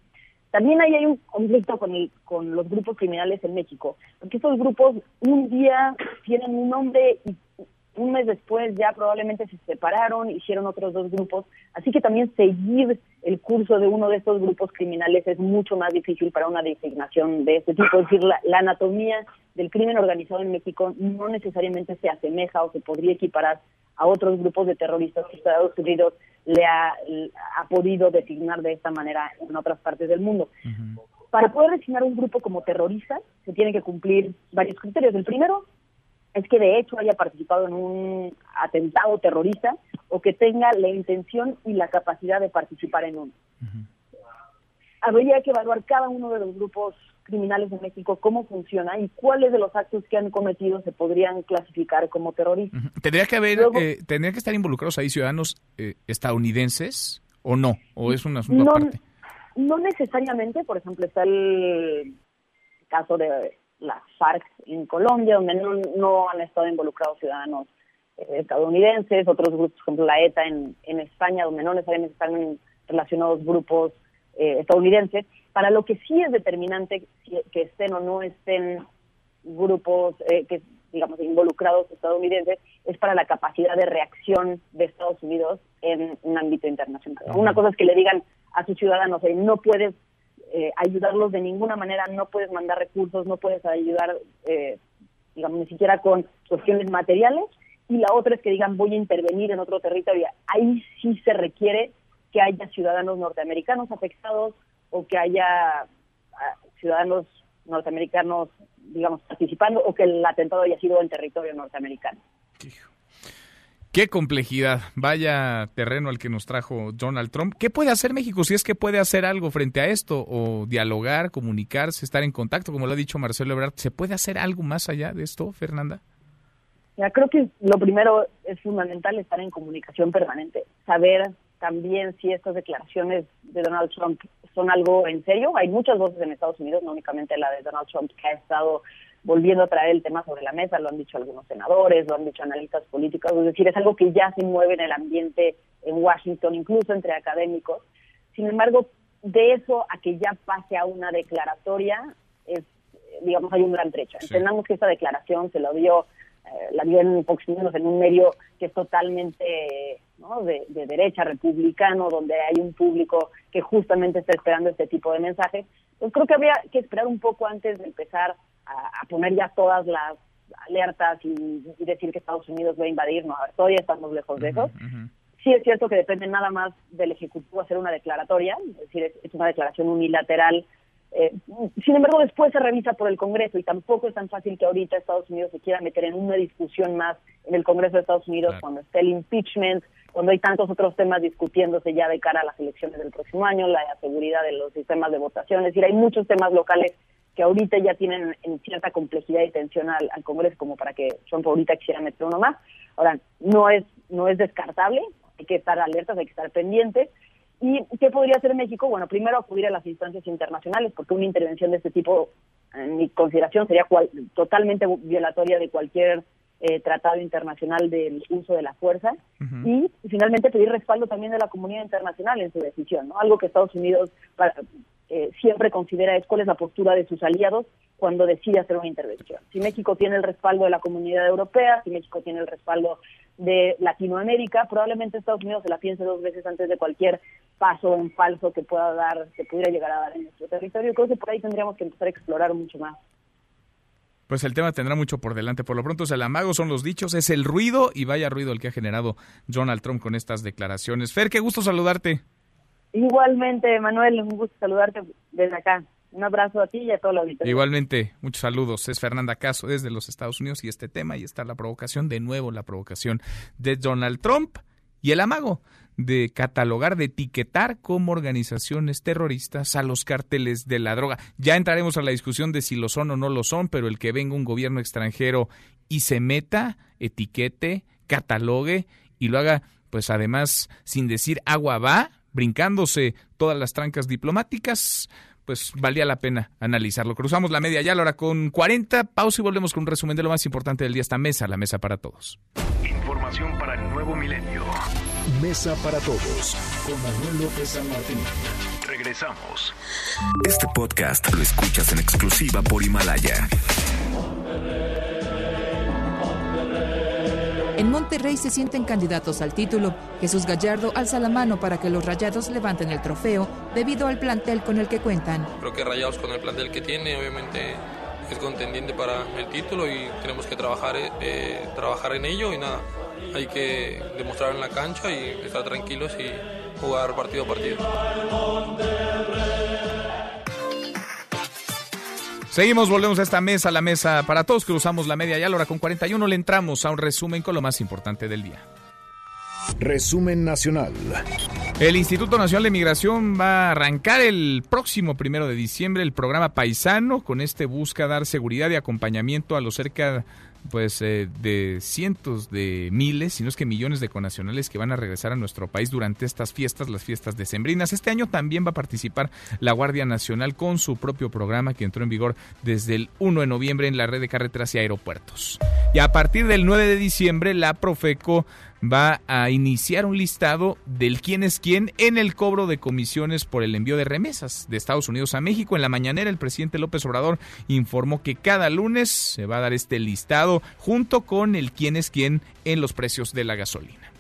También ahí hay un conflicto con, el, con los grupos criminales en México, porque estos grupos un día tienen un nombre y un mes después ya probablemente se separaron, hicieron otros dos grupos, así que también seguir el curso de uno de estos grupos criminales es mucho más difícil para una designación de este tipo, es decir, la, la anatomía del crimen organizado en México no necesariamente se asemeja o se podría equiparar a otros grupos de terroristas que Estados Unidos le ha, ha podido designar de esta manera en otras partes del mundo. Para poder designar un grupo como terrorista se tienen que cumplir varios criterios. El primero es que de hecho haya participado en un atentado terrorista o que tenga la intención y la capacidad de participar en uno. Habría que evaluar cada uno de los grupos criminales de México cómo funciona y cuáles de los actos que han cometido se podrían clasificar como terroristas. ¿Tendría que haber, eh, tendría que estar involucrados ahí ciudadanos eh, estadounidenses o no? ¿O es un asunto no, aparte? No necesariamente, por ejemplo, está el caso de las FARC en Colombia, donde no, no han estado involucrados ciudadanos eh, estadounidenses, otros grupos, por ejemplo, la ETA en, en España, donde no necesariamente están relacionados grupos eh, estadounidenses. Para lo que sí es determinante que estén o no estén grupos eh, que digamos involucrados estadounidenses es para la capacidad de reacción de Estados Unidos en un ámbito internacional. Una cosa es que le digan a sus ciudadanos, no puedes eh, ayudarlos de ninguna manera, no puedes mandar recursos, no puedes ayudar, eh, digamos, ni siquiera con cuestiones materiales. Y la otra es que digan, voy a intervenir en otro territorio. Ahí sí se requiere que haya ciudadanos norteamericanos afectados o que haya ah, ciudadanos norteamericanos, digamos, participando o que el atentado haya sido en territorio norteamericano. Qué complejidad. Vaya terreno al que nos trajo Donald Trump. ¿Qué puede hacer México si es que puede hacer algo frente a esto? O dialogar, comunicarse, estar en contacto, como lo ha dicho Marcelo Ebrard. ¿Se puede hacer algo más allá de esto, Fernanda? Ya, creo que lo primero es fundamental estar en comunicación permanente. Saber también si estas declaraciones de Donald Trump son algo en serio. Hay muchas voces en Estados Unidos, no únicamente la de Donald Trump, que ha estado volviendo a traer el tema sobre la mesa, lo han dicho algunos senadores, lo han dicho analistas políticos, es decir, es algo que ya se mueve en el ambiente en Washington, incluso entre académicos. Sin embargo, de eso a que ya pase a una declaratoria, es, digamos, hay un gran trecho. Entendamos que esta declaración se lo dio, eh, la dio en Fox News, en un medio que es totalmente de, de, derecha, republicano, donde hay un público que justamente está esperando este tipo de mensajes. Creo que habría que esperar un poco antes de empezar a, poner ya todas las alertas y, decir que Estados Unidos va a invadir, no, a ver, todavía estamos lejos de eso. Sí es cierto que depende nada más del Ejecutivo hacer una declaratoria, es decir, es, una declaración unilateral. Eh, sin embargo, después se revisa por el Congreso y tampoco es tan fácil que ahorita Estados Unidos se quiera meter en una discusión más en el Congreso de Estados Unidos cuando esté el impeachment, cuando hay tantos otros temas discutiéndose ya de cara a las elecciones del próximo año, la seguridad de los sistemas de votación, es decir, hay muchos temas locales que ahorita ya tienen en cierta complejidad y tensión al, Congreso como para que Trump ahorita quisiera meter uno más. Ahora, no es, no es descartable, hay que estar alertas, hay que estar pendientes. ¿Y qué podría hacer México? Bueno, primero acudir a las instancias internacionales, porque una intervención de este tipo, en mi consideración, sería totalmente violatoria de cualquier eh, tratado internacional del uso de la fuerza. Y finalmente pedir respaldo también de la comunidad internacional en su decisión, ¿no? Algo que Estados Unidos, para, eh, siempre considera es cuál es la postura de sus aliados cuando decide hacer una intervención. Si México tiene el respaldo de la comunidad europea, si México tiene el respaldo de Latinoamérica, probablemente Estados Unidos se la piense dos veces antes de cualquier paso en falso que pueda dar, que pudiera llegar a dar en nuestro territorio. Creo que por ahí tendríamos que empezar a explorar mucho más. Pues el tema tendrá mucho por delante. Por lo pronto, el amago son los dichos, es el ruido y vaya ruido el que ha generado Donald Trump con estas declaraciones. Fer, qué gusto saludarte. Igualmente, Manuel, un gusto saludarte desde acá. Un abrazo a ti y a todo el auditorio. Igualmente, muchos saludos. Es Fernanda Caso desde los Estados Unidos y este tema y está la provocación, de nuevo la provocación de Donald Trump y el amago de catalogar, de etiquetar como organizaciones terroristas a los cárteles de la droga. Ya entraremos a la discusión de si lo son o no lo son, pero el que venga un gobierno extranjero y se meta, etiquete, catalogue y lo haga, pues además, sin decir agua va, brincándose todas las trancas diplomáticas, pues valía la pena analizarlo. Cruzamos la media ya, la hora con 40, pausa y volvemos con un resumen de lo más importante del día. Esta mesa, la mesa para todos. Información para el nuevo milenio. Mesa para todos, con Manuel López San Martín. Regresamos. Este podcast lo escuchas en exclusiva por Himalaya. En Monterrey se sienten candidatos al título. Jesús Gallardo alza la mano para que los Rayados levanten el trofeo debido al plantel con el que cuentan. Creo que Rayados con el plantel que tiene, obviamente es contendiente para el título y tenemos que trabajar, eh, trabajar en ello y nada, hay que demostrar en la cancha y estar tranquilos y jugar partido a partido. Seguimos, volvemos a esta mesa, la mesa para todos, cruzamos la media y a la hora con 41 le entramos a un resumen con lo más importante del día. Resumen nacional. El Instituto Nacional de Migración va a arrancar el próximo primero de diciembre el programa Paisano. Con este busca dar seguridad y acompañamiento a los cerca pues eh, de cientos de miles, si no es que millones de conacionales que van a regresar a nuestro país durante estas fiestas, las fiestas decembrinas. Este año también va a participar la Guardia Nacional con su propio programa que entró en vigor desde el 1 de noviembre en la red de carreteras y aeropuertos. Y a partir del 9 de diciembre, la Profeco va a iniciar un listado del quién es quién en el cobro de comisiones por el envío de remesas de Estados Unidos a México. En la mañanera el presidente López Obrador informó que cada lunes se va a dar este listado junto con el quién es quién en los precios de la gasolina.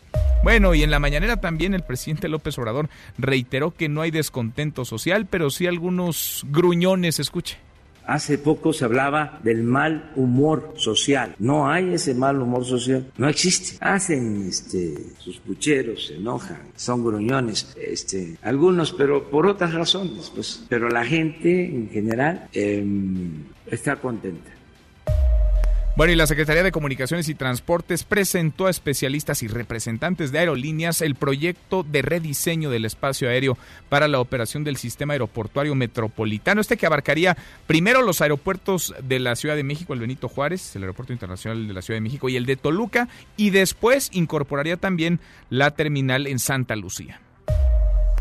Bueno, y en la mañanera también el presidente López Obrador reiteró que no hay descontento social, pero sí algunos gruñones, escuche. Hace poco se hablaba del mal humor social. No hay ese mal humor social. No existe. Hacen este, sus pucheros, se enojan, son gruñones, este, algunos, pero por otras razones. Pues. Pero la gente en general em, está contenta. Bueno, y la Secretaría de Comunicaciones y Transportes presentó a especialistas y representantes de aerolíneas el proyecto de rediseño del espacio aéreo para la operación del sistema aeroportuario metropolitano. Este que abarcaría primero los aeropuertos de la Ciudad de México, el Benito Juárez, el Aeropuerto Internacional de la Ciudad de México y el de Toluca, y después incorporaría también la terminal en Santa Lucía.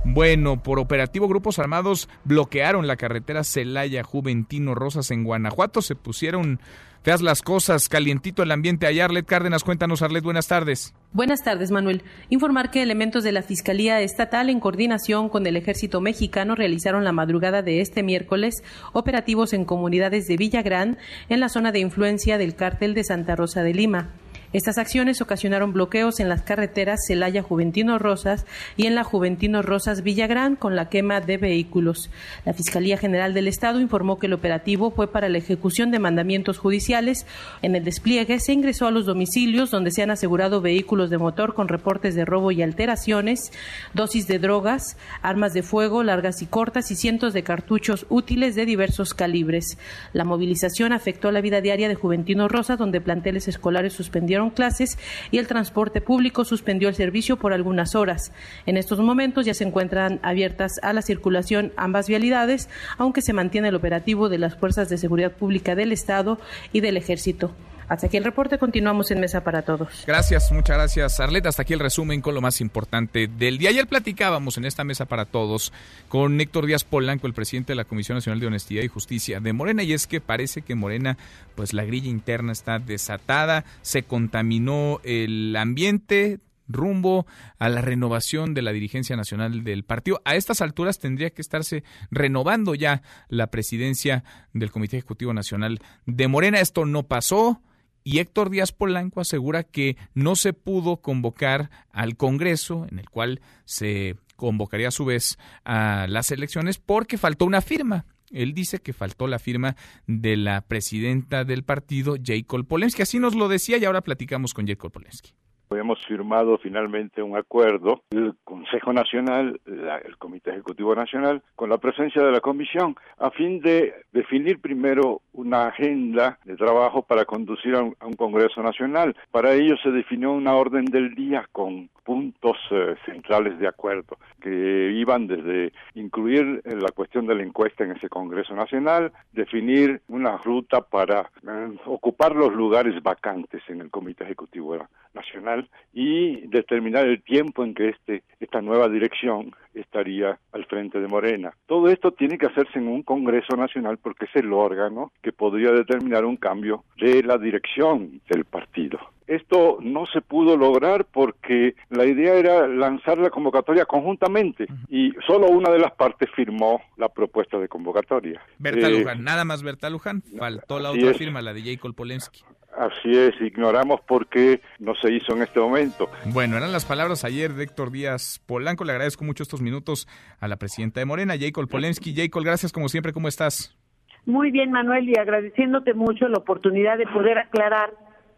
Bueno, por operativo grupos armados bloquearon la carretera Celaya Juventino Rosas en Guanajuato. Se pusieron feas las cosas, calientito el ambiente allá. Arlet Cárdenas, cuéntanos, Arlet, buenas tardes. Buenas tardes, Manuel. Informar que elementos de la Fiscalía Estatal, en coordinación con el Ejército Mexicano, realizaron la madrugada de este miércoles operativos en comunidades de Villagrán, en la zona de influencia del cártel de Santa Rosa de Lima. Estas acciones ocasionaron bloqueos en las carreteras Celaya Juventino Rosas y en la Juventino Rosas Villagrán con la quema de vehículos. La Fiscalía General del Estado informó que el operativo fue para la ejecución de mandamientos judiciales. En el despliegue se ingresó a los domicilios donde se han asegurado vehículos de motor con reportes de robo y alteraciones, dosis de drogas, armas de fuego largas y cortas y cientos de cartuchos útiles de diversos calibres. La movilización afectó la vida diaria de Juventino Rosas, donde planteles escolares suspendieron clases y el transporte público suspendió el servicio por algunas horas. En estos momentos ya se encuentran abiertas a la circulación ambas vialidades, aunque se mantiene el operativo de las fuerzas de seguridad pública del Estado y del Ejército. Hasta aquí el reporte, continuamos en Mesa para Todos. Gracias, muchas gracias Arleta. Hasta aquí el resumen con lo más importante del día. Ayer platicábamos en esta Mesa para Todos con Héctor Díaz Polanco, el presidente de la Comisión Nacional de Honestidad y Justicia de Morena, y es que parece que Morena, pues la grilla interna está desatada, se contaminó el ambiente, rumbo a la renovación de la dirigencia nacional del partido. A estas alturas tendría que estarse renovando ya la presidencia del Comité Ejecutivo Nacional de Morena. Esto no pasó. Y Héctor Díaz Polanco asegura que no se pudo convocar al Congreso, en el cual se convocaría a su vez a las elecciones, porque faltó una firma. Él dice que faltó la firma de la presidenta del partido, Jacob Polensky. Así nos lo decía y ahora platicamos con Jacob Polensky. Hemos firmado finalmente un acuerdo, el Consejo Nacional, el Comité Ejecutivo Nacional, con la presencia de la Comisión, a fin de definir primero una agenda de trabajo para conducir a un, Congreso Nacional. Para ello se definió una orden del día con puntos eh, centrales de acuerdo, que iban desde incluir la cuestión de la encuesta en ese Congreso Nacional, definir una ruta para eh, ocupar los lugares vacantes en el Comité Ejecutivo Nacional y determinar el tiempo en que este, esta nueva dirección estaría al frente de Morena. Todo esto tiene que hacerse en un Congreso Nacional porque es el órgano que podría determinar un cambio de la dirección del partido. Esto no se pudo lograr porque la idea era lanzar la convocatoria conjuntamente y solo una de las partes firmó la propuesta de convocatoria. Berta eh, Luján, nada más Berta Luján, faltó la otra firma, la de Jacob Polensky. Así es, ignoramos por qué no se hizo en este momento. Bueno, eran las palabras ayer de Héctor Díaz Polanco. Le agradezco mucho estos minutos a la presidenta de Morena, Jacob Polensky. Jacob, gracias como siempre, ¿cómo estás? Muy bien, Manuel, y agradeciéndote mucho la oportunidad de poder aclarar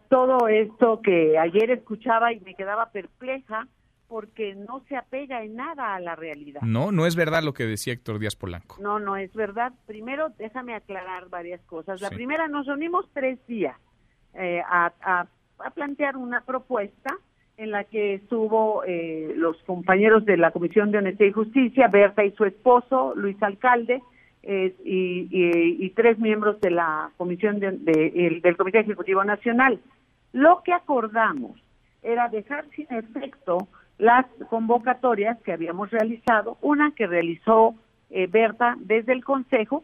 todo esto que ayer escuchaba y me quedaba perpleja porque no se apega en nada a la realidad. No, no es verdad lo que decía Héctor Díaz Polanco. No, no es verdad. Primero, déjame aclarar varias cosas. La primera, nos reunimos tres días eh, a, a, plantear una propuesta en la que estuvo eh, los compañeros de la Comisión de Honestidad y Justicia, Berta y su esposo, Luis Alcalde, eh, y, tres miembros de la Comisión de, de, el, del Comité Ejecutivo Nacional. Lo que acordamos era dejar sin efecto las convocatorias que habíamos realizado, una que realizó eh, Berta desde el Consejo,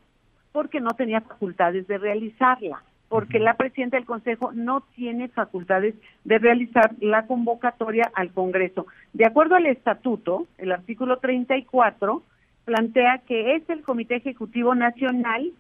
porque no tenía facultades de realizarla, porque la presidenta del Consejo no tiene facultades de realizar la convocatoria al Congreso. De acuerdo al estatuto, el artículo 34 plantea que es el Comité Ejecutivo Nacional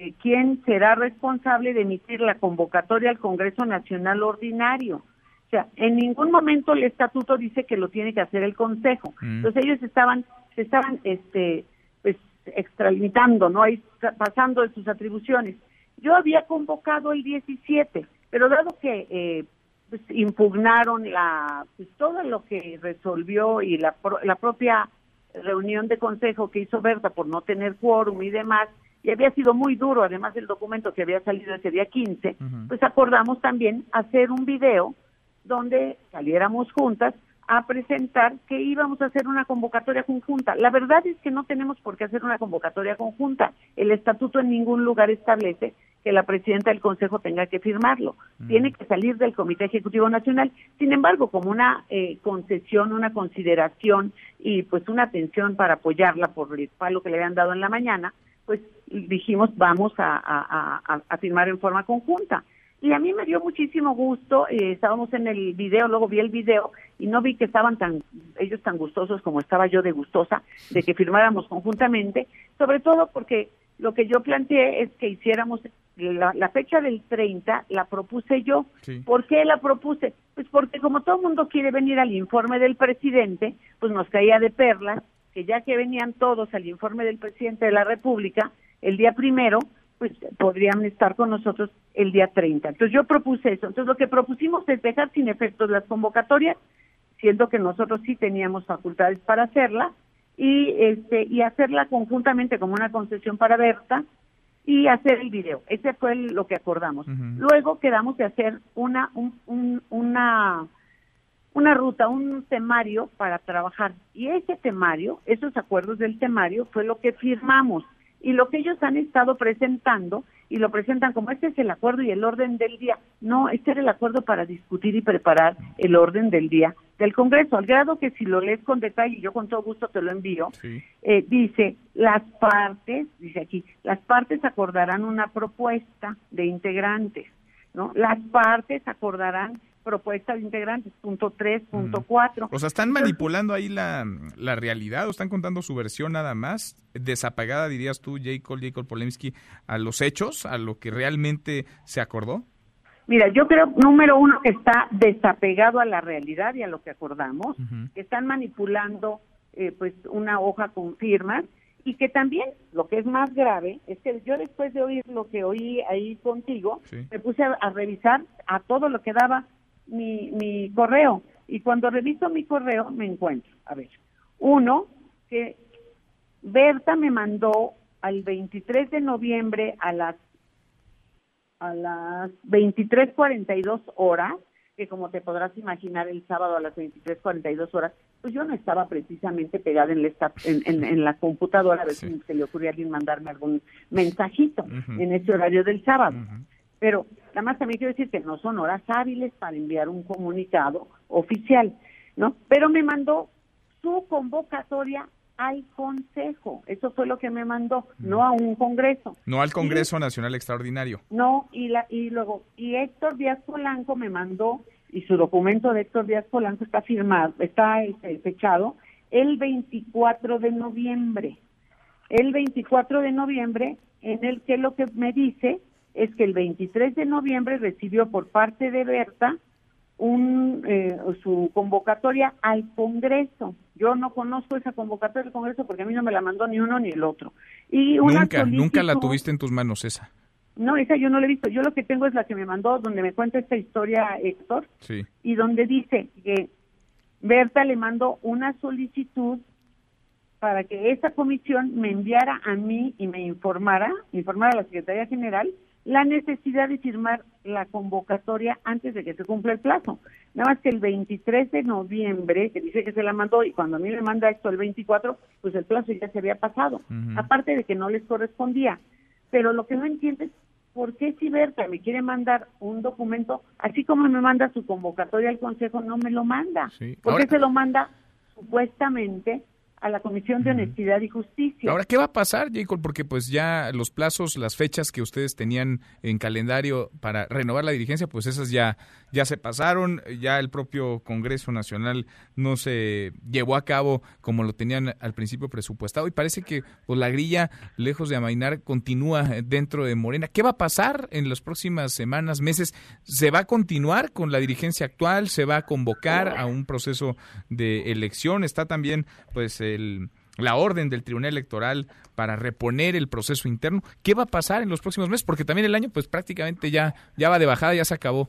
eh, quien será responsable de emitir la convocatoria al Congreso Nacional Ordinario. O sea, en ningún momento el estatuto dice que lo tiene que hacer el Consejo. Mm. Entonces ellos estaban, se estaban, este, pues, extralimitando, ¿no? Ahí pasando de sus atribuciones. Yo había convocado el 17, pero dado que eh, pues, impugnaron la, pues, todo lo que resolvió y la, la propia reunión de consejo que hizo Berta por no tener quórum y demás, y había sido muy duro, además del documento que había salido ese día 15, uh -huh. pues acordamos también hacer un video donde saliéramos juntas a presentar que íbamos a hacer una convocatoria conjunta. La verdad es que no tenemos por qué hacer una convocatoria conjunta. El estatuto en ningún lugar establece que la presidenta del Consejo tenga que firmarlo. Mm. Tiene que salir del Comité Ejecutivo Nacional. Sin embargo, como una eh, concesión, una consideración y pues una atención para apoyarla por el palo que le habían dado en la mañana, pues dijimos vamos a, a, a, a firmar en forma conjunta y a mí me dio muchísimo gusto, eh, estábamos en el video, luego vi el video y no vi que estaban tan ellos tan gustosos como estaba yo de gustosa de que firmáramos conjuntamente, sobre todo porque lo que yo planteé es que hiciéramos la, la fecha del 30, la propuse yo. Sí. ¿Por qué la propuse? Pues porque como todo el mundo quiere venir al informe del presidente, pues nos caía de perlas que ya que venían todos al informe del presidente de la República el día primero, pues podrían estar con nosotros el día 30. Entonces yo propuse eso. Entonces lo que propusimos es dejar sin efectos las convocatorias, siendo que nosotros sí teníamos facultades para hacerla y este y hacerla conjuntamente como una concesión para Berta y hacer el video. Ese fue el, lo que acordamos. Uh -huh. Luego quedamos de hacer una un, un, una una ruta, un temario para trabajar. Y ese temario, esos acuerdos del temario fue lo que firmamos y lo que ellos han estado presentando y lo presentan como este es el acuerdo y el orden del día. No, este era el acuerdo para discutir y preparar el orden del día del Congreso, al grado que si lo lees con detalle, yo con todo gusto te lo envío, sí. eh, dice, las partes, dice aquí, las partes acordarán una propuesta de integrantes, ¿no? Las partes acordarán propuesta de integrantes, punto 3, punto 4. O sea, ¿están manipulando ahí la, la realidad o están contando su versión nada más? Desapagada, dirías tú, Jacob, Jacob Polemski, a los hechos, a lo que realmente se acordó? Mira, yo creo, número uno, que está desapegado a la realidad y a lo que acordamos, uh -huh. que están manipulando eh, pues una hoja con firmas y que también lo que es más grave es que yo después de oír lo que oí ahí contigo, sí. me puse a, a revisar a todo lo que daba mi, mi correo. Y cuando reviso mi correo me encuentro, a ver, uno, que Berta me mandó al 23 de noviembre a las a las 23:42 horas, que como te podrás imaginar el sábado a las 23:42 horas, pues yo no estaba precisamente pegada en la, en, en, en la computadora a ver si se le ocurría a alguien mandarme algún mensajito uh -huh. en ese horario del sábado. Uh -huh. Pero nada más también quiero decir que no son horas hábiles para enviar un comunicado oficial, ¿no? Pero me mandó su convocatoria al Consejo. Eso fue lo que me mandó, mm. no a un Congreso. No al Congreso y, Nacional Extraordinario. No, y, la, y luego, y Héctor Díaz Polanco me mandó, y su documento de Héctor Díaz Polanco está firmado, está este, fechado el 24 de noviembre. El 24 de noviembre, en el que lo que me dice es que el 23 de noviembre recibió por parte de Berta un, eh, su convocatoria al Congreso. Yo no conozco esa convocatoria del Congreso porque a mí no me la mandó ni uno ni el otro. Y una nunca, nunca la tuviste en tus manos esa. No, esa yo no la he visto. Yo lo que tengo es la que me mandó, donde me cuenta esta historia Héctor, Sí. y donde dice que Berta le mandó una solicitud para que esa comisión me enviara a mí y me informara, informara a la Secretaría General la necesidad de firmar la convocatoria antes de que se cumpla el plazo. Nada más que el 23 de noviembre, que dice que se la mandó, y cuando a mí me manda esto el 24, pues el plazo ya se había pasado. Aparte de que no les correspondía. Pero lo que no entiendo es por qué si Berta me quiere mandar un documento, así como me manda su convocatoria al Consejo, no me lo manda. Sí. ¿Por qué se lo manda supuestamente a la Comisión de Honestidad y Justicia? Ahora, ¿qué va a pasar, Jacob? Porque pues ya los plazos, las fechas que ustedes tenían en calendario para renovar la dirigencia, pues esas ya, ya se pasaron, ya el propio Congreso Nacional no se llevó a cabo como lo tenían al principio presupuestado y parece que pues, la grilla, lejos de amainar, continúa dentro de Morena. ¿Qué va a pasar en las próximas semanas, meses? ¿Se va a continuar con la dirigencia actual? ¿Se va a convocar a un proceso de elección? Está también pues el la orden del Tribunal Electoral para reponer el proceso interno. ¿Qué va a pasar en los próximos meses? Porque también el año pues prácticamente ya, ya va de bajada, ya se acabó.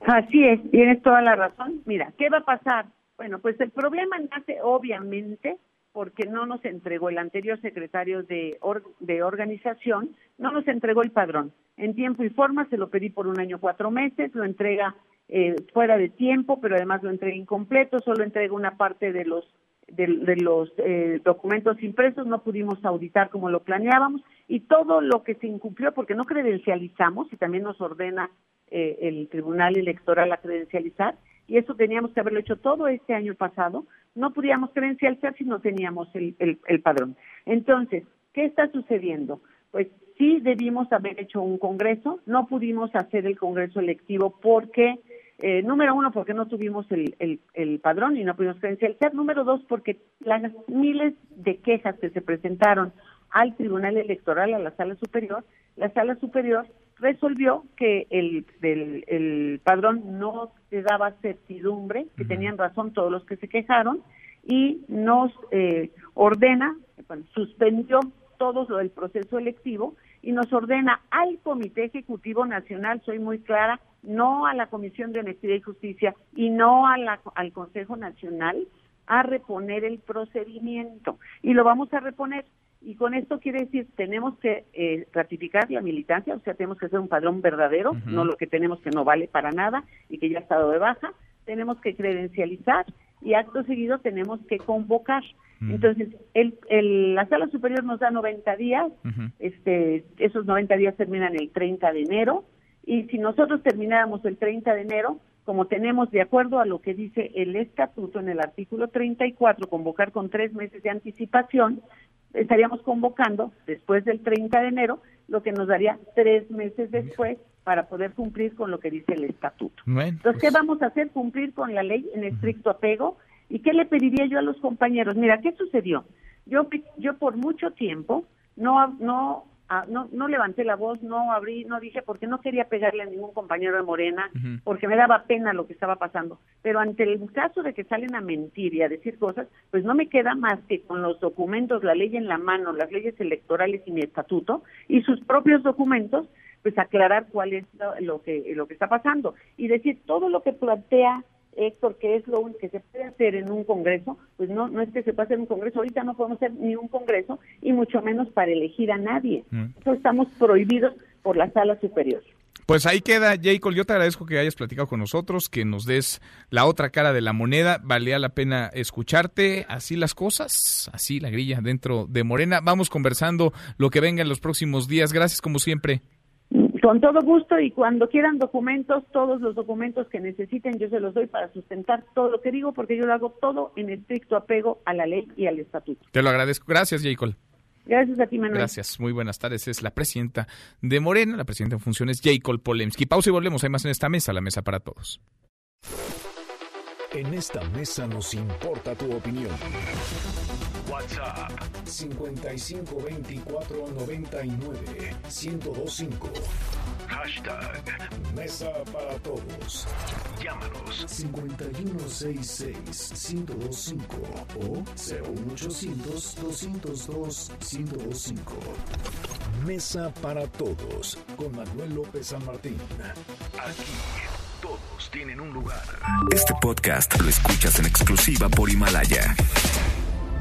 Así es, tienes toda la razón. Mira, ¿qué va a pasar? Bueno, pues el problema nace obviamente porque no nos entregó el anterior secretario de, de organización, no nos entregó el padrón. En tiempo y forma se lo pedí por un año, cuatro meses, lo entrega eh, fuera de tiempo, pero además lo entrega incompleto, solo entrega una parte de los de, de los eh, documentos impresos, no pudimos auditar como lo planeábamos y todo lo que se incumplió, porque no credencializamos y también nos ordena eh, el Tribunal Electoral a credencializar, y eso teníamos que haberlo hecho todo este año pasado, no podíamos credencializar si no teníamos el, el, el padrón. Entonces, ¿qué está sucediendo? Pues sí debimos haber hecho un congreso, no pudimos hacer el congreso electivo porque, eh, número uno, porque no tuvimos el, el, el padrón y no pudimos credencializar, número dos, porque las miles de quejas que se presentaron al Tribunal Electoral, a la Sala Superior, la Sala Superior resolvió que el, el, el padrón no te daba certidumbre, que tenían razón todos los que se quejaron, y nos eh, ordena, bueno, suspendió todo lo del proceso electivo y nos ordena al Comité Ejecutivo Nacional, soy muy clara, no a la Comisión de Honestidad y Justicia y no a la, al Consejo Nacional, a reponer el procedimiento. Y lo vamos a reponer. Y con esto quiere decir, tenemos que eh, ratificar la militancia, o sea, tenemos que hacer un padrón verdadero, no lo que tenemos que no vale para nada y que ya ha estado de baja. Tenemos que credencializar y acto seguido tenemos que convocar. Entonces, el, el- la sala superior nos da 90 días, este, esos 90 días terminan el 30 de enero, y si nosotros termináramos el 30 de enero, como tenemos de acuerdo a lo que dice el estatuto en el artículo 34, convocar con tres meses de anticipación, estaríamos convocando después del 30 de enero, lo que nos daría tres meses después para poder cumplir con lo que dice el estatuto. Bueno, Entonces, ¿qué vamos a hacer? Cumplir con la ley en estricto apego. ¿Y qué le pediría yo a los compañeros? Mira, ¿qué sucedió? Yo, yo por mucho tiempo no, no, ah, no, no levanté la voz, no abrí, no dije, porque no quería pegarle a ningún compañero de Morena, porque me daba pena lo que estaba pasando. Pero ante el caso de que salen a mentir y a decir cosas, pues no me queda más que con los documentos, la ley en la mano, las leyes electorales y mi estatuto, y sus propios documentos, pues aclarar cuál es lo, lo que lo que está pasando y decir todo lo que plantea Héctor que es lo único que se puede hacer en un congreso pues no no es que se pueda hacer un congreso ahorita no podemos hacer ni un congreso y mucho menos para elegir a nadie eso estamos prohibidos por la sala superior Pues ahí queda, Jacob. Yo te agradezco que hayas platicado con nosotros, que nos des la otra cara de la moneda. Valía la pena escucharte. Así las cosas, así la grilla dentro de Morena. Vamos conversando lo que venga en los próximos días. Gracias como siempre. Con todo gusto y cuando quieran documentos todos los documentos que necesiten yo se los doy para sustentar todo lo que digo porque yo lo hago todo en estricto apego a la ley y al estatuto Te lo agradezco. Gracias, Jacob. gracias a ti Manuel Gracias, muy buenas tardes. Es la presidenta de Morena, la presidenta en funciones, Jacob Polemski. Pausa y volvemos. Hay más en esta mesa, la mesa para todos. En esta mesa nos importa tu opinión. WhatsApp 552499 Hashtag Mesa para Todos. Llámanos 5166-1025 o 01800-202-1025. Mesa para Todos con Manuel López San Martín. Aquí todos tienen un lugar. Este podcast lo escuchas en exclusiva por Himalaya.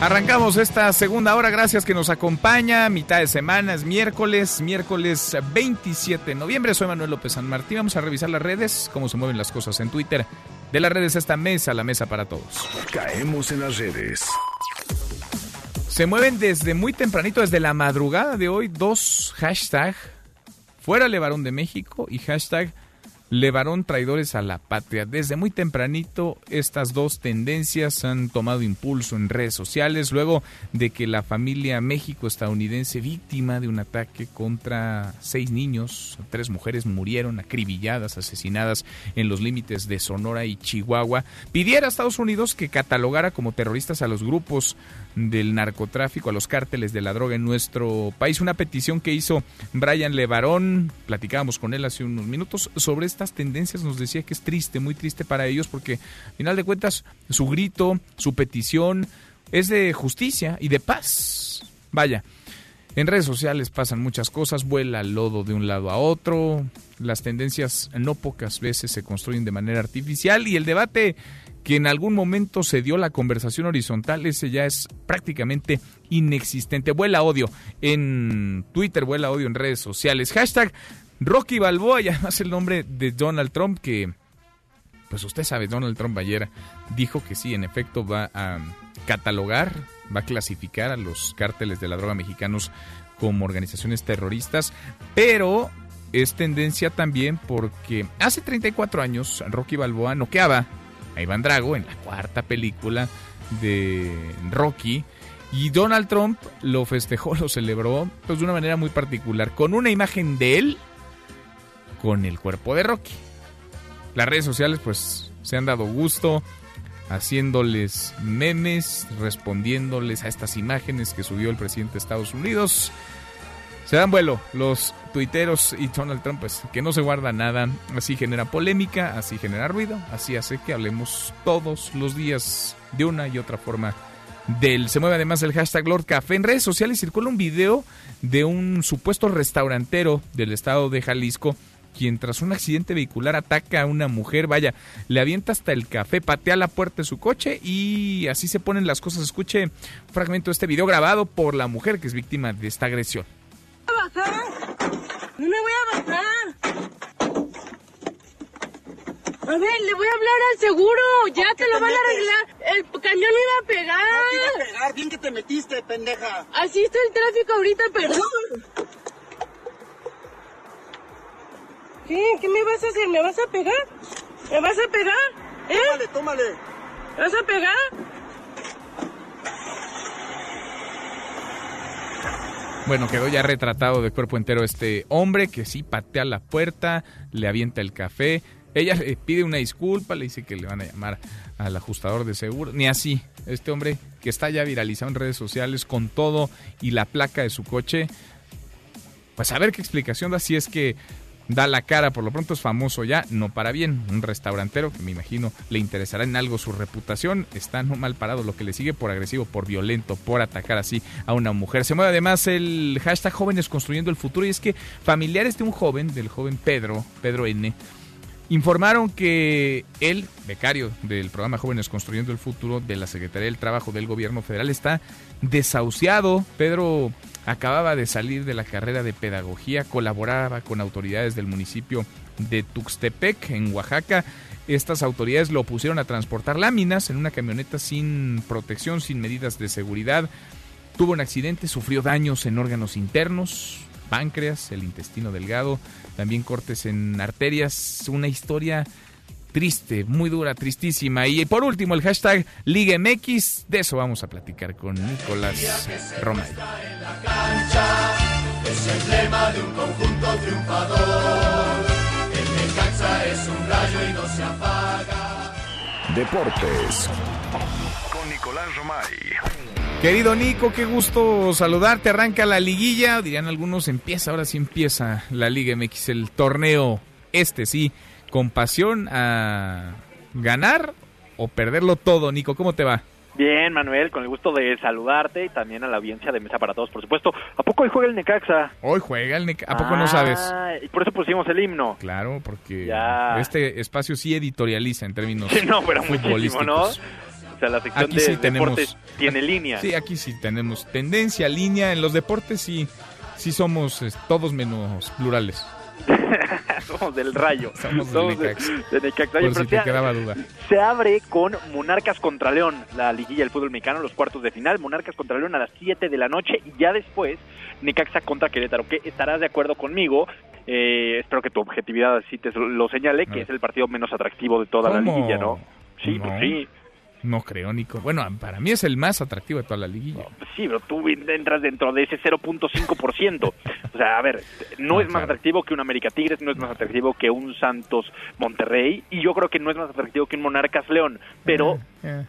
Arrancamos esta segunda hora, gracias que nos acompaña, mitad de semana, es miércoles, miércoles 27 de noviembre, soy Manuel López San Martín, vamos a revisar las redes, cómo se mueven las cosas en Twitter. De las redes esta mesa, la mesa para todos. Caemos en las redes. Se mueven desde muy tempranito, desde la madrugada de hoy, dos hashtag, fuera Levarón de México y hashtag Levarón traidores a la patria. Desde muy tempranito estas dos tendencias han tomado impulso en redes sociales luego de que la familia México-estadounidense víctima de un ataque contra seis niños, tres mujeres murieron acribilladas, asesinadas en los límites de Sonora y Chihuahua, pidiera a Estados Unidos que catalogara como terroristas a los grupos del narcotráfico, a los cárteles de la droga en nuestro país. Una petición que hizo Brian Levarón, platicábamos con él hace unos minutos, sobre estas tendencias nos decía que es triste, muy triste para ellos, porque al final de cuentas su grito, su petición es de justicia y de paz. Vaya, en redes sociales pasan muchas cosas, vuela el lodo de un lado a otro, las tendencias no pocas veces se construyen de manera artificial y el debate que en algún momento se dio la conversación horizontal, ese ya es prácticamente inexistente. Vuela odio en Twitter, vuela odio en redes sociales. Hashtag Rocky Balboa y además el nombre de Donald Trump que, pues usted sabe, Donald Trump ayer dijo que sí, en efecto va a catalogar, va a clasificar a los cárteles de la droga mexicanos como organizaciones terroristas, pero es tendencia también porque hace 34 años Rocky Balboa noqueaba Iván Drago en la cuarta película de Rocky. Y Donald Trump lo festejó, lo celebró pues, de una manera muy particular, con una imagen de él con el cuerpo de Rocky. Las redes sociales pues se han dado gusto haciéndoles memes, respondiéndoles a estas imágenes que subió el presidente de Estados Unidos. Se dan vuelo los tuiteros y Donald Trump, pues que no se guarda nada. Así genera polémica, así genera ruido, así hace que hablemos todos los días de una y otra forma del. Se mueve además el hashtag Lord Café. En redes sociales circula un video de un supuesto restaurantero del estado de Jalisco quien tras un accidente vehicular ataca a una mujer, vaya, le avienta hasta el café, patea la puerta de su coche y así se ponen las cosas. Escuche un fragmento de este video grabado por la mujer que es víctima de esta agresión. Bajar. No me voy a bajar. A ver, le voy a hablar al seguro. Ya te lo van a arreglar. El cañón iba a pegar. No te iba a pegar. Bien que te metiste, pendeja. Así está el tráfico ahorita, perdón. ¿Qué? ¿Qué me vas a hacer? ¿Me vas a pegar? ¿Me vas a pegar? ¿Eh? Tómale, tómale. ¿Me vas a pegar? Bueno, quedó ya retratado de cuerpo entero este hombre que sí patea la puerta, le avienta el café. Ella le pide una disculpa, le dice que le van a llamar al ajustador de seguro. Ni así. Este hombre que está ya viralizado en redes sociales con todo y la placa de su coche. Pues a ver qué explicación da si es que da la cara, por lo pronto es famoso ya, no para bien, un restaurantero que me imagino le interesará en algo su reputación, está no mal parado lo que le sigue por agresivo, por violento, por atacar así a una mujer. Se mueve además el hashtag jóvenes construyendo el futuro y es que familiares de un joven, del joven Pedro, Pedro N., informaron que el becario del programa Jóvenes Construyendo el Futuro de la Secretaría del Trabajo del Gobierno Federal está desahuciado. Pedro acababa de salir de la carrera de pedagogía, colaboraba con autoridades del municipio de Tuxtepec, en Oaxaca. Estas autoridades lo pusieron a transportar láminas en una camioneta sin protección, sin medidas de seguridad. Tuvo un accidente, sufrió daños en órganos internos, páncreas, el intestino delgado, también cortes en arterias, una historia triste, muy dura, tristísima. Y por último, el hashtag Liga MX, de eso vamos a platicar con Nicolás Romay. Es emblema de un conjunto triunfador. Necaxa es un rayo y no se apaga. Deportes. Con Nicolás Romay. Querido Nico, qué gusto saludarte. Arranca la liguilla, dirían algunos, empieza, ahora sí empieza la Liga MX, el torneo este, sí, con pasión a ganar o perderlo todo. Nico, ¿cómo te va? Bien, Manuel, con el gusto de saludarte y también a la audiencia de Mesa para Todos, por supuesto. ¿A poco hoy juega el Necaxa? Hoy juega el Necaxa. ¿A poco no sabes? Ah, Y por eso pusimos el himno. Claro, porque Ya. este espacio sí editorializa en términos Sí, no, pero futbolísticos. ¿no? O sea, la sección Aquí de sí tenemos deportes tiene línea. Sí, aquí sí tenemos tendencia, línea. En los deportes sí, sí somos eh, todos menos plurales. (laughs) Somos del Rayo. Somos del de- de Necaxa. Por Oye, si pero te se- quedaba duda. Se abre con Monarcas contra León, la liguilla del fútbol mexicano, los cuartos de final. Monarcas contra León a las 7 de la noche y ya después Necaxa contra Querétaro. Que estarás de acuerdo conmigo. eh, espero que tu objetividad así te lo señale, que es el partido menos atractivo de toda la liguilla, ¿no? Sí, No. pues sí. No creo, Nico. Bueno, para mí es el más atractivo de toda la liguilla. Sí, pero tú entras dentro de ese 0.5%. O sea, a ver, no No, es más claro. atractivo que un América Tigres, no es más atractivo que un Santos Monterrey, y yo creo que no es más atractivo que un Monarcas León, pero Eh,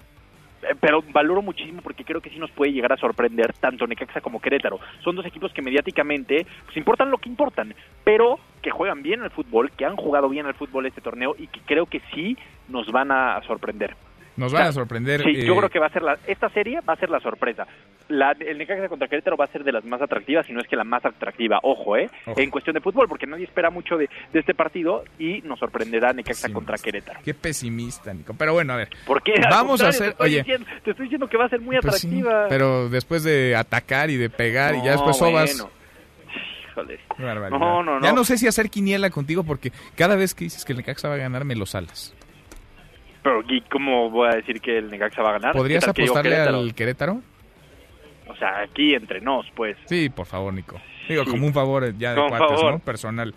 eh, pero valoro muchísimo porque creo que sí nos puede llegar a sorprender tanto Necaxa como Querétaro. Son dos equipos que mediáticamente pues importan lo que importan, pero que juegan bien al fútbol, que han jugado bien al fútbol este torneo y que creo que sí nos van a sorprender. Nos van a sorprender. Sí, yo eh, creo que va a ser la, esta serie va a ser la sorpresa. La, el Necaxa contra Querétaro va a ser de las más atractivas, si no es que la más atractiva, ojo, ¿eh? Ojo. En cuestión de fútbol, porque nadie espera mucho de, de este partido y nos sorprenderá Necaxa contra Querétaro. Qué pesimista, Nico. Pero bueno, a ver. ¿Por qué? Vamos a hacer. te estoy Oye, diciendo- te estoy diciendo que va a ser muy pues sí, atractiva. pero después de atacar y de pegar y ya después sobas. bueno. No, no, no. Ya no sé si hacer quiniela contigo porque cada vez que dices que el Necaxa va a ganar me lo salas. Pero, ¿y cómo voy a decir que el Necaxa va a ganar? ¿Podrías ¿Qué tal que digo apostarle Querétaro? al Querétaro? O sea, aquí entre nos, pues. Sí, por favor, Nico. Digo, Sí. como un favor eh, ya de favor. ¿no? Personal.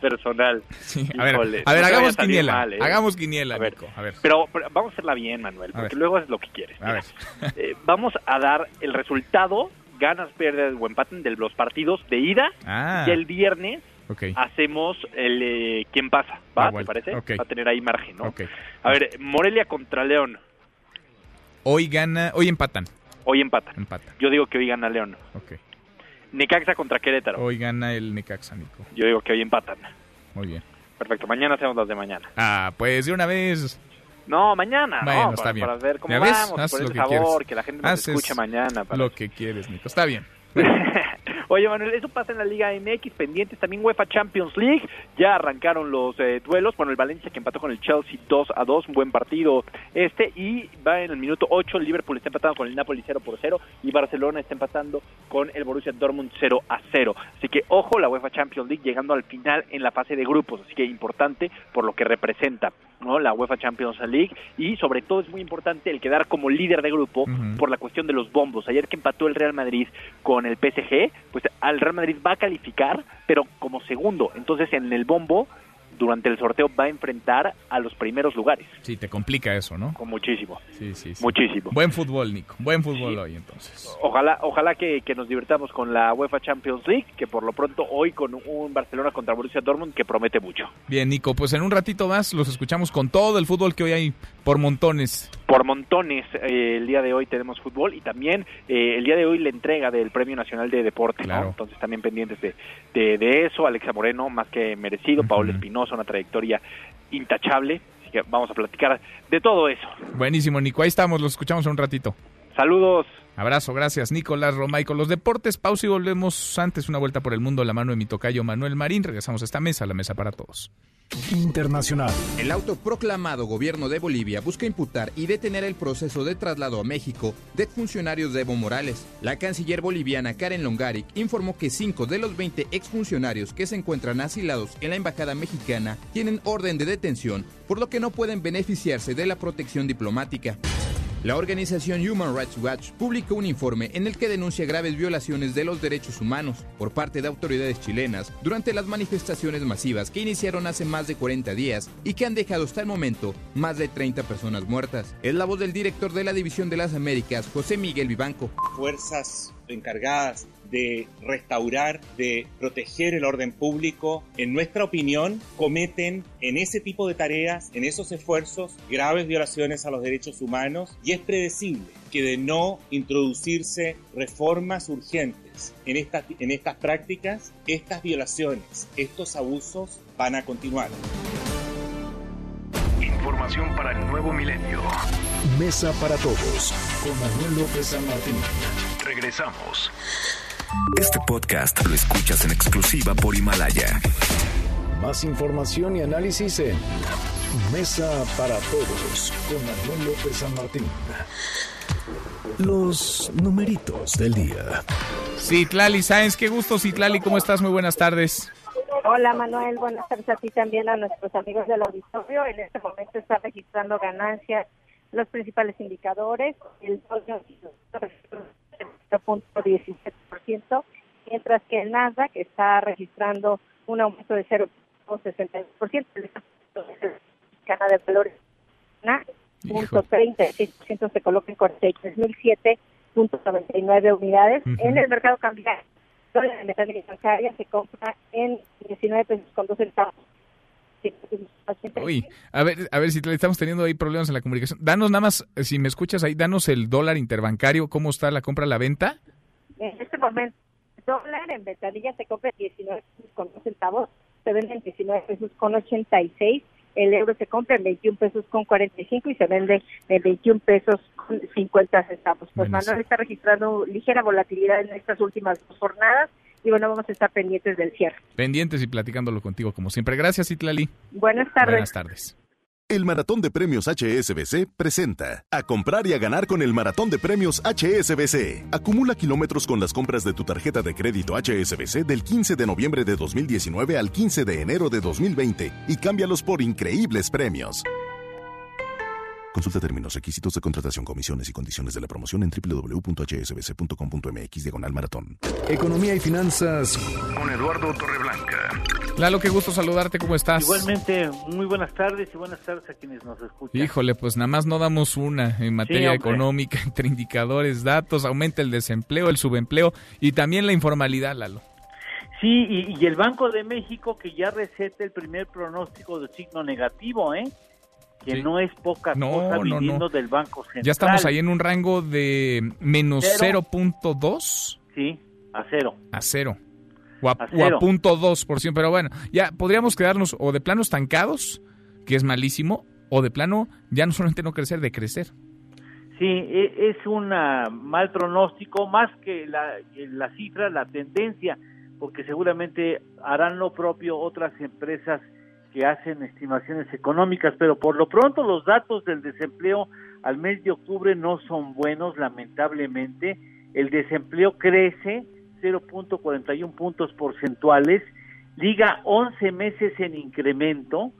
Personal. Sí, a ver, Híjole, a ver, no te vaya hagamos quiniela. mal, ¿eh? Hagamos quiniela, A ver, Nico. A ver. Pero, pero vamos a hacerla bien, Manuel, porque luego es lo que quieres. A ver. (laughs) Eh, vamos a dar el resultado, ganas, pérdidas o empaten de los partidos de ida. Ah. Y el viernes Ok. hacemos el eh, quién pasa, ¿va? La ¿Te vuelta. parece? Ok. Va a tener ahí margen, ¿no? Ok. A ver, Morelia contra León. Hoy gana, hoy empatan. Hoy empatan. Empatan. Yo digo que hoy gana León. Necaxa contra Querétaro. Hoy gana el Necaxa, Nico. Yo digo que hoy empatan. Muy bien. Perfecto, mañana hacemos las de mañana. Ah, pues de una vez. No, mañana, Bueno, ¿no? está para, bien. para ver cómo vamos, por que favor, quieres. que la gente nos Haces escuche mañana. para- Lo que quieres, Nico. Está bien. (laughs) Oye, Manuel, eso pasa en la Liga MX, pendientes también UEFA Champions League. Ya arrancaron los eh, duelos. Bueno, el Valencia que empató con el Chelsea 2 a 2, un buen partido este. Y va en el minuto 8, el Liverpool está empatando con el Napoli 0 por 0 y Barcelona está empatando con el Borussia Dortmund 0 a 0. Así que ojo, la UEFA Champions League llegando al final en la fase de grupos. Así que importante por lo que representa. ¿no? la UEFA Champions League y sobre todo es muy importante el quedar como líder de grupo Ujú. por la cuestión de los bombos. Ayer que empató el Real Madrid con el PSG, pues al Real Madrid va a calificar, pero como segundo. Entonces en el bombo, durante el sorteo, va a enfrentar a los primeros lugares. Sí, te complica eso, ¿no? Con muchísimo. Sí, sí, sí. Muchísimo. Buen fútbol, Nico. Buen fútbol hoy, entonces. Ojalá, ojalá que, que nos divirtamos con la UEFA Champions League, que por lo pronto hoy con un Barcelona contra Borussia Dortmund que promete mucho. Bien, Nico, pues en un ratito más los escuchamos con todo el fútbol que hoy hay por montones. por montones eh, el día de hoy tenemos fútbol y también eh, el día de hoy la entrega del Premio Nacional de Deporte, ¿no? Claro. Entonces también pendientes de, de, de eso, Alexa Moreno más que merecido, Paola Espinosa, una trayectoria intachable, así que vamos a platicar de todo eso. Buenísimo, Nico. Ahí estamos, los escuchamos en un ratito. Saludos. Abrazo, gracias, Nicolás Romay. Con los deportes, pausa y volvemos antes una vuelta por el mundo, la mano de mi tocayo Manuel Marín. Regresamos a esta mesa, la mesa para todos. Internacional. El autoproclamado gobierno de Bolivia busca imputar y detener el proceso de traslado a México de exfuncionarios de Evo Morales. La canciller boliviana Karen Longaric informó que cinco de los 20 exfuncionarios que se encuentran asilados en la embajada mexicana tienen orden de detención, por lo que no pueden beneficiarse de la protección diplomática. La organización Human Rights Watch publicó un informe en el que denuncia graves violaciones de los derechos humanos por parte de autoridades chilenas durante las manifestaciones masivas que iniciaron hace más de 40 días y que han dejado hasta el momento más de 30 personas muertas. Es la voz del director de la División de las Américas, José Miguel Vivanco. fuerzas encargadas de restaurar, de proteger el orden público, en nuestra opinión, cometen en ese tipo de tareas, en esos esfuerzos, graves violaciones a los derechos humanos y es predecible que de no introducirse reformas urgentes en estas, en estas prácticas, estas violaciones, estos abusos van a continuar. Información para el nuevo milenio. Mesa para todos con Manuel López San Martín. Regresamos. Este podcast lo escuchas en exclusiva por Himalaya. Más información y análisis en Mesa para todos con Manuel López San Martín. Los numeritos del día. Citlali Sáenz, qué gusto Citlali, ¿cómo estás? Muy buenas tardes. Hola Manuel, buenas tardes a ti también, a nuestros amigos del auditorio. En este momento está registrando ganancias los principales indicadores. El ciento, mientras que el Nasdaq está registrando un aumento de 0.62%. El Canadá de Valores punto 36% se coloca en 43.007.99 unidades. En el mercado cambiario, la metálica bancaria se compra en 19 pesos con 2 centavos. Uy, a ver, a ver si estamos teniendo ahí problemas en la comunicación. Danos nada más, si me escuchas ahí, danos el dólar interbancario, ¿cómo está la compra, la venta? En este momento, el dólar en ventanilla se compra en 19 pesos con 2 centavos, se vende en 19 pesos con 86 el euro se compra en 21 pesos con 45 y se vende en 21 pesos con 50 centavos. Pues Manuel está registrando ligera volatilidad en estas últimas dos jornadas y bueno, vamos a estar pendientes del cierre. Pendientes y platicándolo contigo como siempre. Gracias, Itlali. Buenas tardes. Buenas tardes. El Maratón de Premios HSBC presenta a comprar y a ganar con el Maratón de Premios HSBC. Acumula kilómetros con las compras de tu tarjeta de crédito HSBC del 15 de noviembre de 2019 al 15 de enero de 2020 y cámbialos por increíbles premios. Consulta términos, requisitos de contratación, comisiones y condiciones de la promoción en www.hsbc.com.mx diagonal maratón. Economía y finanzas con Eduardo Torreblanca. Lalo, qué gusto saludarte, ¿cómo estás? Igualmente, muy buenas tardes y buenas tardes a quienes nos escuchan. Híjole, pues nada más no damos una en materia económica, (laughs) entre indicadores, datos, aumenta el desempleo, el subempleo y también la informalidad, Lalo. Sí, y, y el Banco de México que ya receta el primer pronóstico de signo negativo, ¿eh? Que no es poca cosa viniendo del Banco Central. Ya estamos ahí en un rango de menos 0.2. Sí, a cero. A cero. O a, punto dos por ciento. Pero bueno, ya podríamos quedarnos o de plano estancados, que es malísimo, o de plano ya no solamente no crecer, de crecer. Sí, e, es un mal pronóstico, más que la, la cifra, la tendencia, porque seguramente harán lo propio otras empresas que hacen estimaciones económicas, pero por lo pronto los datos del desempleo al mes de octubre no son buenos, lamentablemente. El desempleo crece 0.41 puntos porcentuales, liga 11 meses en incremento.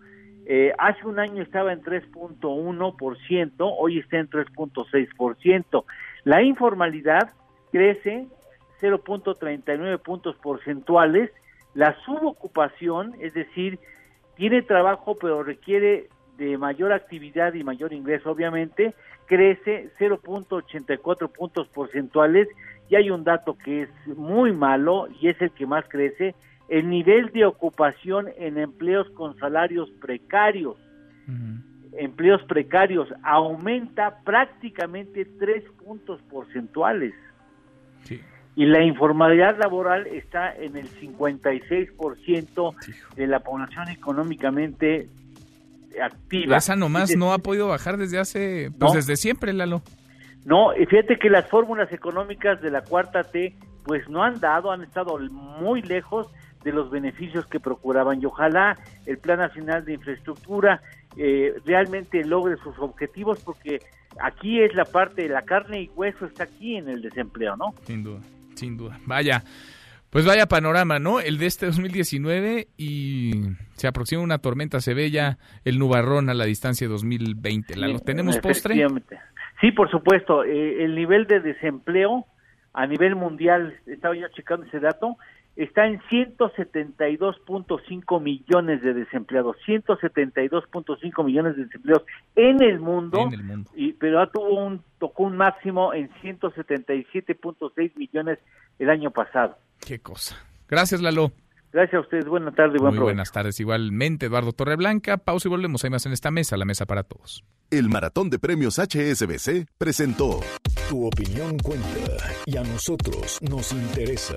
Eh, hace un año estaba en 3.1%, hoy está en 3.6%. La informalidad crece 0.39 puntos porcentuales. La subocupación, es decir, tiene trabajo pero requiere de mayor actividad y mayor ingreso, obviamente, crece 0.84 puntos porcentuales y hay un dato que es muy malo y es el que más crece, el nivel de ocupación en empleos con salarios precarios. Empleos precarios aumenta prácticamente tres puntos porcentuales. Sí y la informalidad laboral está en el 56% de la población económicamente activa. Esa nomás no ha podido bajar desde hace, pues desde siempre, Lalo. No, fíjate que las fórmulas económicas de la cuarta T, pues no han dado, han estado muy lejos de los beneficios que procuraban y ojalá el Plan Nacional de Infraestructura eh, realmente logre sus objetivos porque aquí es la parte de la carne y hueso está aquí en el desempleo, ¿no? Sin duda. Sin duda. Vaya. Pues vaya panorama, ¿no? El de este 2019 y se aproxima una tormenta, se ve ya el nubarrón a la distancia 2020. ¿La, ¿Tenemos postre? Sí, por supuesto. Eh, el nivel de desempleo a nivel mundial, estaba ya checando ese dato, está en 172.5 millones de desempleados, 172.5 millones de desempleados en el mundo, En el mundo. Y, pero tuvo un, tocó un máximo en 177.6 millones el año pasado. Qué cosa. Gracias, Lalo. Gracias a ustedes, buena tarde y buen Muy provecho. buenas tardes. Igualmente, Eduardo Torreblanca. Pausa y volvemos. Hay más en esta mesa, la mesa para todos. El maratón de premios HSBC presentó Tu opinión cuenta y a nosotros nos interesa.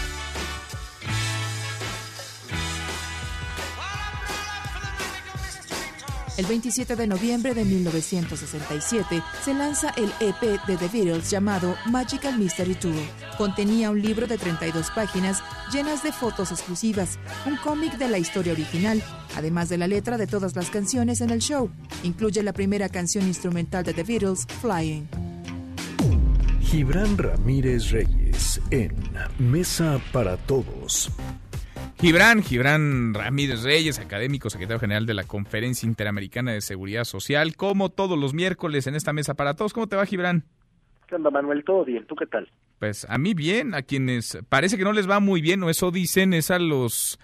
El 27 de noviembre de 1967 se lanza el EP de The Beatles llamado Magical Mystery Tour. Contenía un libro de 32 páginas llenas de fotos exclusivas, un cómic de la historia original, además de la letra de todas las canciones en el show. Incluye la primera canción instrumental de The Beatles, Flying. Gibran Ramírez Reyes en Mesa para Todos. Gibran, Gibran Ramírez Reyes, académico, secretario general de la Conferencia Interamericana de Seguridad Social, como todos los miércoles en esta mesa para todos. ¿Cómo te va, Gibran? ¿Qué onda, Manuel? ¿Todo bien? ¿Tú qué tal? Pues a mí bien, a quienes parece que no les va muy bien, o eso dicen, es a los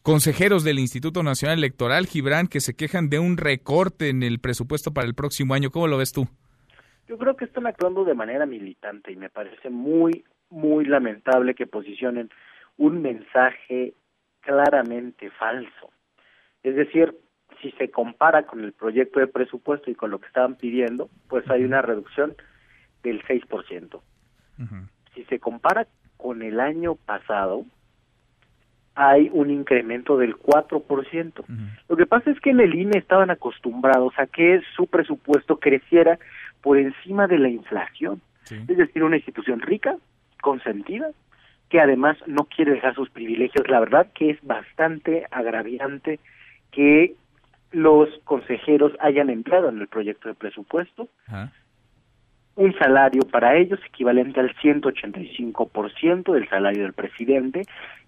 consejeros del Instituto Nacional Electoral, Gibran, que se quejan de un recorte en el presupuesto para el próximo año. ¿Cómo lo ves tú? Yo creo que están actuando de manera militante y me parece muy, muy lamentable que posicionen un mensaje claramente falso. Es decir, si se compara con el proyecto de presupuesto y con lo que estaban pidiendo, pues hay una reducción del 6%. Si se compara con el año pasado, hay un incremento del 4%. Lo que pasa es que en el INE estaban acostumbrados a que su presupuesto creciera por encima de la inflación. Es decir, una institución rica, consentida, que además no quiere dejar sus privilegios. La verdad que es bastante agraviante que los consejeros hayan entrado en el proyecto de presupuesto. Un salario para ellos equivalente al 185% del salario del presidente.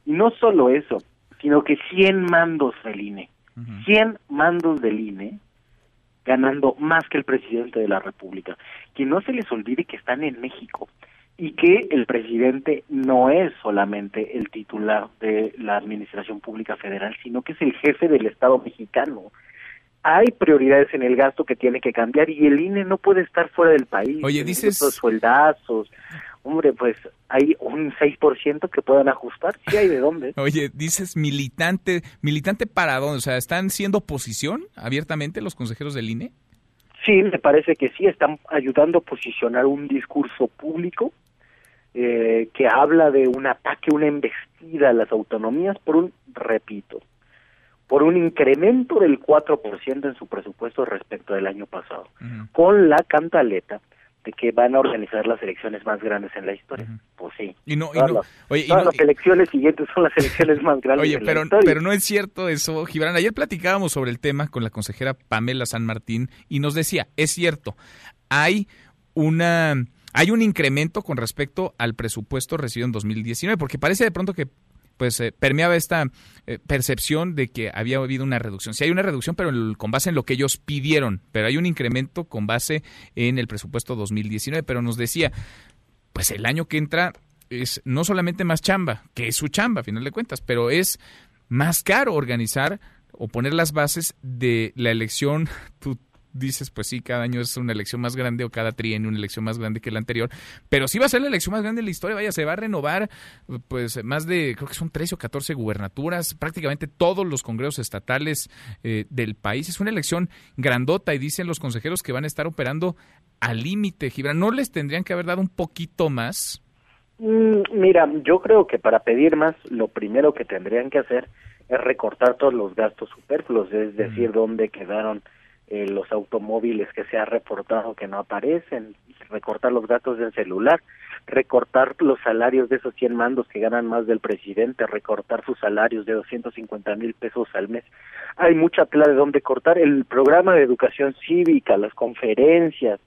Y no solo eso, sino que 100 mandos del INE, 100 mandos del INE ganando más que el presidente de la República. Que no se les olvide que están en México y que el presidente no es solamente el titular de la Administración Pública Federal, sino que es el jefe del Estado mexicano. Hay prioridades en el gasto que tiene que cambiar y el INE no puede estar fuera del país. Oye, dices- Los sueldazos, hombre, pues hay un 6% que puedan ajustar, sí hay de dónde. (laughs) Oye, dices militante, militante para dónde, o sea, ¿están siendo oposición abiertamente los consejeros del INE? Sí, me parece que sí, están ayudando a posicionar un discurso público eh, que habla de un ataque, una embestida a las autonomías por un, repito, por un incremento del 4% en su presupuesto respecto del año pasado, con la cantaleta de que van a organizar las elecciones más grandes en la historia. Pues sí. Y no, y Todas no- las- oye, y todas no- las elecciones siguientes son las elecciones más grandes Oye, la pero, historia. pero no es cierto eso, Gibran. Ayer platicábamos sobre el tema con la consejera Pamela San Martín y nos decía, es cierto, hay una hay un incremento con respecto al presupuesto recibido en 2019, porque parece de pronto que pues eh, permeaba esta eh, percepción de que había habido una reducción. Sí hay una reducción, pero el- con base en lo que ellos pidieron, pero hay un incremento con base en el presupuesto 2019, pero nos decía, pues el año que entra es no solamente más chamba, que es su chamba a final de cuentas, pero es más caro organizar o poner las bases de la elección. Dices, pues sí, cada año es una elección más grande o cada trienio una elección más grande que la anterior, pero sí va a ser la elección más grande de la historia, vaya, se va a renovar pues más de, creo que son 13 o 14 gubernaturas, prácticamente todos los congresos estatales eh, del país. Es una elección grandota y dicen los consejeros que van a estar operando al límite, Gibran. ¿No les tendrían que haber dado un poquito más? Mm, Mira, yo creo que para pedir más, lo primero que tendrían que hacer es recortar todos los gastos superfluos, es decir, dónde quedaron eh, los automóviles que se ha reportado que no aparecen, recortar los gastos del celular, recortar los salarios de esos 100 mandos que ganan más del presidente, recortar sus salarios de 250 mil pesos al mes. Hay mucha tela de dónde cortar. El programa de educación cívica, las conferencias,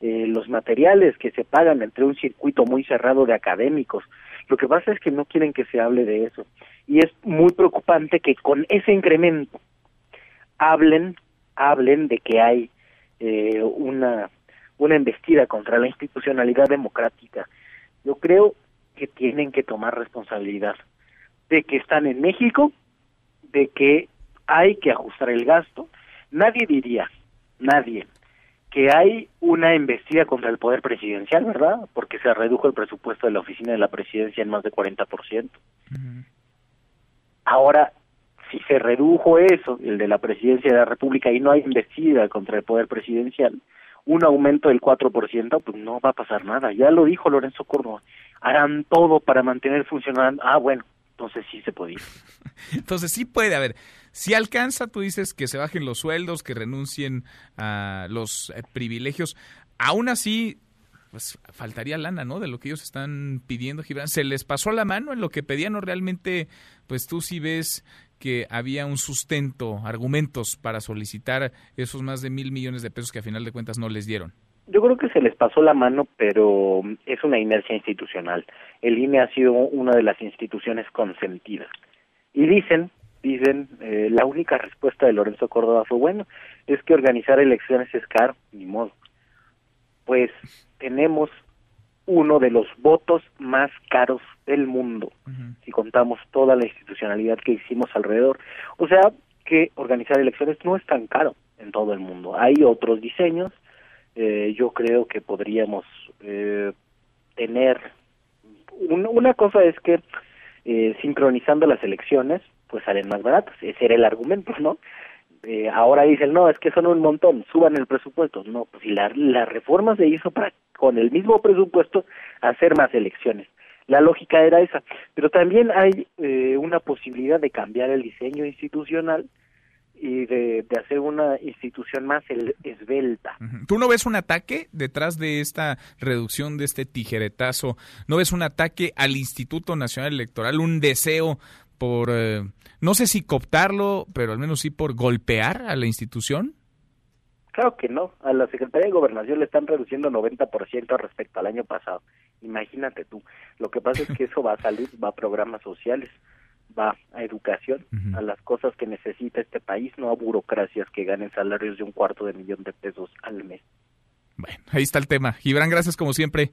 eh, los materiales que se pagan entre un circuito muy cerrado de académicos. Lo que pasa es que no quieren que se hable de eso. Y es muy preocupante que con ese incremento hablen, hablen de que hay eh, una, una embestida contra la institucionalidad democrática. Yo creo que tienen que tomar responsabilidad de que están en México, de que hay que ajustar el gasto. Nadie diría, nadie, que hay una embestida contra el poder presidencial, ¿verdad? Porque se redujo el presupuesto de la oficina de la presidencia en más de 40%. Ahora, si se redujo eso, el de la presidencia de la República, y no hay embestida contra el poder presidencial, un aumento del 4%, pues no va a pasar nada. Ya lo dijo Lorenzo Córdoba. Harán todo para mantener funcionando. Ah, bueno, entonces sí se puede. (laughs) Entonces sí puede haber. Si alcanza, tú dices que se bajen los sueldos, que renuncien a los eh, privilegios. Aún así, pues faltaría lana, ¿no? De lo que ellos están pidiendo, Gibran. ¿Se les pasó la mano en lo que pedían o realmente, pues tú sí ves que había un sustento, argumentos para solicitar esos más de mil millones de pesos que a final de cuentas no les dieron? Yo creo que se les pasó la mano, pero es una inercia institucional. El INE ha sido una de las instituciones consentidas. Y dicen, dicen, eh, la única respuesta de Lorenzo Córdoba fue, bueno, es que organizar elecciones es caro, ni modo. Pues tenemos uno de los votos más caros del mundo, si contamos toda la institucionalidad que hicimos alrededor. O sea, que organizar elecciones no es tan caro en todo el mundo. Hay otros diseños, eh, yo creo que podríamos eh, tener una cosa es que eh, sincronizando las elecciones pues salen más baratas ese era el argumento no eh, ahora dicen no es que son un montón suban el presupuesto no pues si la, la reforma se hizo para con el mismo presupuesto hacer más elecciones la lógica era esa pero también hay eh, una posibilidad de cambiar el diseño institucional y de, hacer una institución más esbelta. ¿Tú no ves un ataque detrás de esta reducción de este tijeretazo? ¿No ves un ataque al Instituto Nacional Electoral, un deseo por, eh, no sé si cooptarlo, pero al menos sí por golpear a la institución? Claro que no. A la Secretaría de Gobernación le están reduciendo 90% respecto al año pasado. Imagínate tú. Lo que pasa es que eso va a salir, va a programas sociales va a educación, a las cosas que necesita este país, no a burocracias que ganen salarios de un cuarto de millón de pesos al mes. Bueno, ahí está el tema. Gibran, gracias como siempre.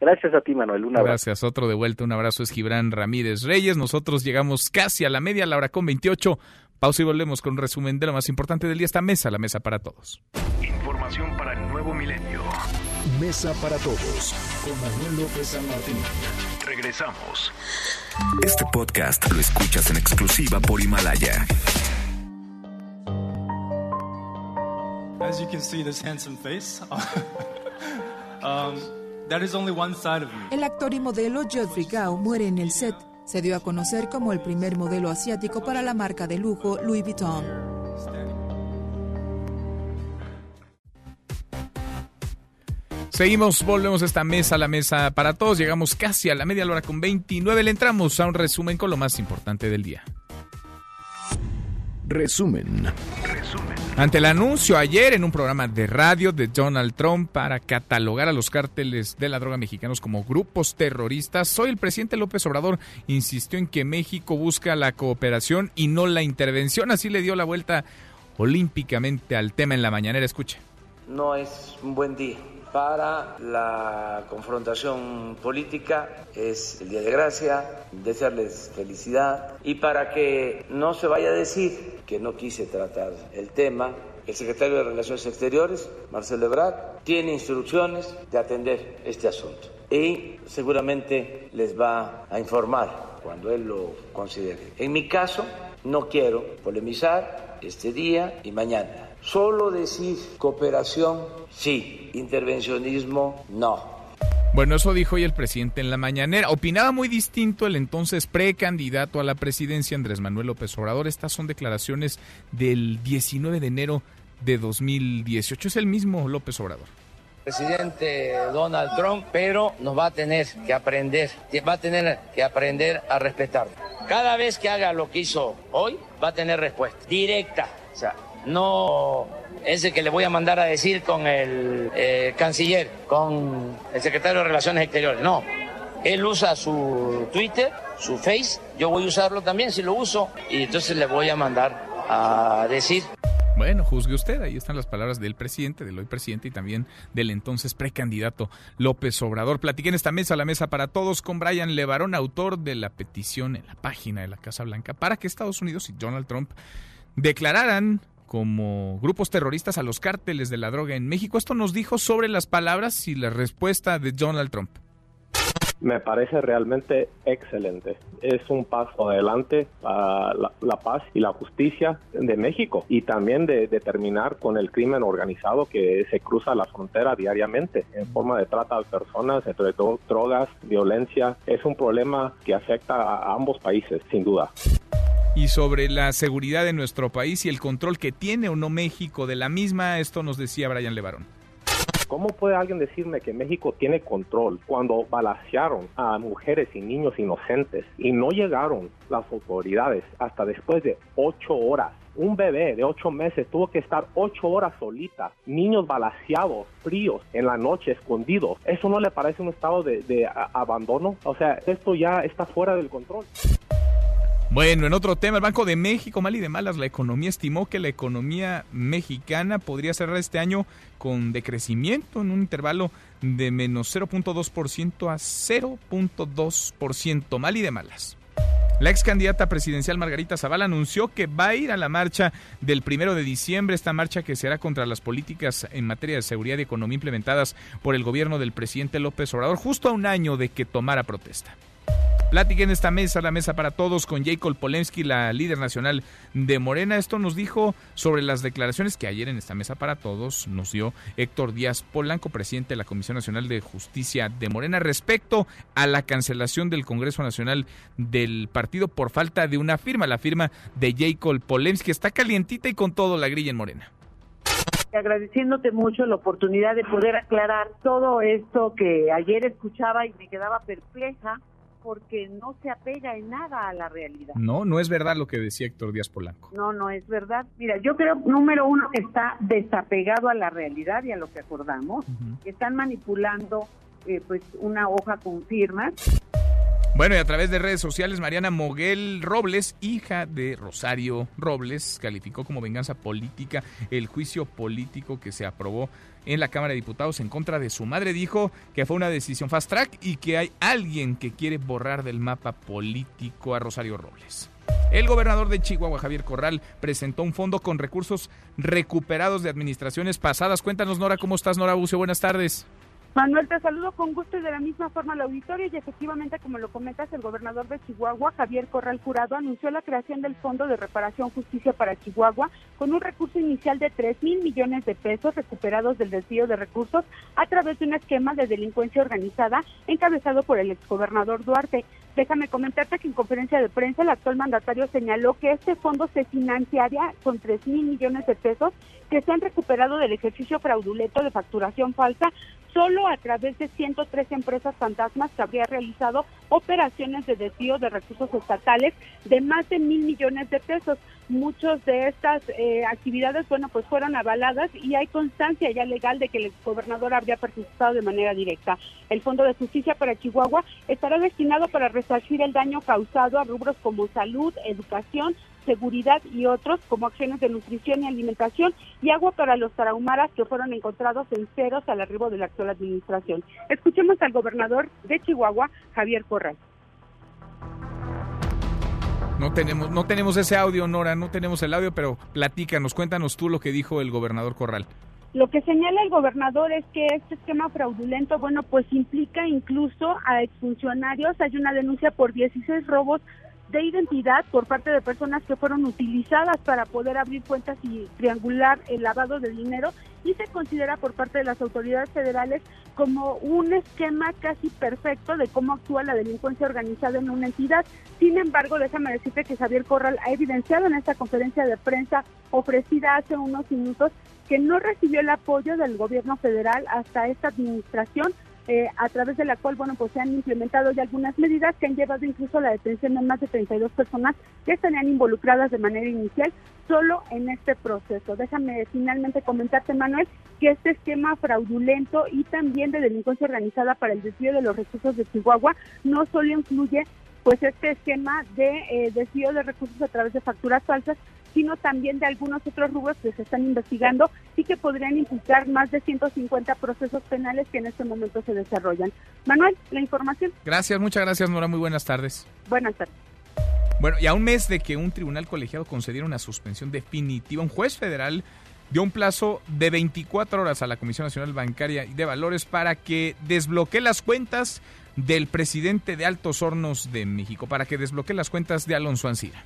Gracias a ti, Manuel. Un abrazo. Gracias. Otro de vuelta. Un abrazo es Gibran Ramírez Reyes. Nosotros llegamos casi a la media, la hora con 28. Pausa y volvemos con un resumen de lo más importante del día. Esta mesa, la mesa para todos. Información para el nuevo milenio. Mesa para todos con Manuel López San Martín. Regresamos. Este podcast lo escuchas en exclusiva por Himalaya. As you can see this handsome face, (laughs) um, that is only one side of me. El actor y modelo Jeffrey Gao muere en el set. Se dio a conocer como el primer modelo asiático para la marca de lujo Louis Vuitton. Seguimos, volvemos a esta mesa, la mesa para todos. Llegamos casi a la media hora con 29. Le entramos a un resumen con lo más importante del día. Resumen. Ante el anuncio ayer en un programa de radio de Donald Trump para catalogar a los cárteles de la droga mexicanos como grupos terroristas, hoy el presidente López Obrador insistió en que México busca la cooperación y no la intervención. Así le dio la vuelta olímpicamente al tema en la mañanera. Escuche. No es un buen día para la confrontación política es el Día de Gracia, desearles felicidad y para que no se vaya a decir que no quise tratar el tema, el secretario de Relaciones Exteriores, Marcelo Ebrard, tiene instrucciones de atender este asunto y seguramente les va a informar cuando él lo considere. En mi caso, no quiero polemizar este día y mañana Solo decir cooperación, sí. Intervencionismo, no. Bueno, eso dijo hoy el presidente en la mañanera. Opinaba muy distinto el entonces precandidato a la presidencia, Andrés Manuel López Obrador. Estas son declaraciones del 19 de enero de 2018. Es el mismo López Obrador presidente Donald Trump, pero nos va a tener que aprender, va a tener que aprender a respetar. Cada vez que haga lo que hizo hoy, va a tener respuesta directa. O sea, no es el que le voy a mandar a decir con el eh, canciller, con el secretario de Relaciones Exteriores. No, él usa su Twitter, su Face, yo voy a usarlo también si lo uso y entonces le voy a mandar a decir. Bueno, juzgue usted, ahí están las palabras del presidente, del hoy presidente y también del entonces precandidato López Obrador. Platiquen esta mesa, la mesa para todos, con Brian Levarón, autor de la petición en la página de la Casa Blanca para que Estados Unidos y Donald Trump declararan como grupos terroristas a los cárteles de la droga en México. Esto nos dijo sobre las palabras y la respuesta de Donald Trump me parece realmente excelente. Es un paso adelante para la, paz y la justicia de México y también de, terminar con el crimen organizado que se cruza la frontera diariamente en forma de trata de personas, entre drogas, violencia. Es un problema que afecta a ambos países, sin duda y sobre la seguridad de nuestro país y el control que tiene o no México de la misma. Esto nos decía Brian Levarón. ¿Cómo puede alguien decirme que México tiene control cuando balacearon a mujeres y niños inocentes y no llegaron las autoridades hasta después de ocho horas? Un bebé de ocho meses tuvo que estar ocho horas solita, niños balaseados, fríos, en la noche, escondidos. ¿Eso no le parece un estado de, de abandono? O sea, esto ya está fuera del control. Bueno, en otro tema, el Banco de México, mal y de malas, la economía estimó que la economía mexicana podría cerrar este año con decrecimiento en un intervalo de menos 0.2% a 0.2%, mal y de malas. La ex candidata presidencial Margarita Zavala anunció que va a ir a la marcha del primero de diciembre, esta marcha que será contra las políticas en materia de seguridad y economía implementadas por el gobierno del presidente López Obrador, justo a un año de que tomara protesta. Plática en esta mesa, la mesa para todos, con Jacob Polensky, la líder nacional de Morena. Esto nos dijo sobre las declaraciones que ayer en esta mesa para todos nos dio Héctor Díaz Polanco, presidente de la Comisión Nacional de Justicia de Morena, respecto a la cancelación del Congreso Nacional del partido por falta de una firma, la firma de Jacob Polensky. Está calientita y con todo la grilla en Morena agradeciéndote mucho la oportunidad de poder aclarar todo esto que ayer escuchaba y me quedaba perpleja porque no se apega en nada a la realidad. No, no es verdad lo que decía Héctor Díaz Polanco. No, no es verdad. Mira, yo creo, número uno, que está desapegado a la realidad y a lo que acordamos. Están manipulando eh, pues una hoja con firmas. Bueno, y a través de redes sociales, Mariana Moguel Robles, hija de Rosario Robles, calificó como venganza política el juicio político que se aprobó en la Cámara de Diputados en contra de su madre. Dijo que fue una decisión fast track y que hay alguien que quiere borrar del mapa político a Rosario Robles. El gobernador de Chihuahua, Javier Corral, presentó un fondo con recursos recuperados de administraciones pasadas. Cuéntanos, Nora, ¿cómo estás, Nora Bucio? Buenas tardes. Manuel, te saludo con gusto y de la misma forma al auditorio y efectivamente, como lo comentas, el gobernador de Chihuahua, Javier Corral Jurado, anunció la creación del Fondo de Reparación Justicia para Chihuahua con un recurso inicial de 3 mil millones de pesos recuperados del desvío de recursos a través de un esquema de delincuencia organizada encabezado por el exgobernador Duarte. Déjame comentarte que en conferencia de prensa el actual mandatario señaló que este fondo se financiaría con 3 mil millones de pesos que se han recuperado del ejercicio fraudulento de facturación falsa solo a través de 103 empresas fantasmas que habría realizado operaciones de desvío de recursos estatales de más de mil millones de pesos. Muchas de estas eh, actividades, bueno, pues fueron avaladas y hay constancia ya legal de que el gobernador habría participado de manera directa. El Fondo de Justicia para Chihuahua estará destinado para resarcir el daño causado a rubros como salud, educación, seguridad y otros como acciones de nutrición y alimentación y agua para los tarahumaras que fueron encontrados en ceros al arribo de la actual administración. Escuchemos al gobernador de Chihuahua, Javier Corral. No tenemos, no tenemos ese audio, Nora, no tenemos el audio, pero platícanos, cuéntanos tú lo que dijo el gobernador Corral. Lo que señala el gobernador es que este esquema fraudulento, bueno, pues implica incluso a exfuncionarios. Hay una denuncia por 16 robos de identidad por parte de personas que fueron utilizadas para poder abrir cuentas y triangular el lavado de dinero y se considera por parte de las autoridades federales como un esquema casi perfecto de cómo actúa la delincuencia organizada en una entidad. Sin embargo, déjame decirte que Javier Corral ha evidenciado en esta conferencia de prensa ofrecida hace unos minutos que no recibió el apoyo del gobierno federal hasta esta administración eh, a través de la cual, bueno, pues se han implementado ya algunas medidas que han llevado incluso a la detención de más de 32 personas que estarían involucradas de manera inicial solo en este proceso. Déjame finalmente comentarte, Manuel, que este esquema fraudulento y también de delincuencia organizada para el desvío de los recursos de Chihuahua no solo incluye pues este esquema de eh, desvío de recursos a través de facturas falsas, sino también de algunos otros rubros que se están investigando y que podrían implicar más de 150 procesos penales que en este momento se desarrollan. Manuel, la información. Gracias, muchas gracias, Nora. Muy buenas tardes. Buenas tardes. Bueno, y a un mes de que un tribunal colegiado concediera una suspensión definitiva, un juez federal dio un plazo de 24 horas a la Comisión Nacional Bancaria y de Valores para que desbloquee las cuentas del presidente de Altos Hornos de México, para que desbloquee las cuentas de Alonso Ancira.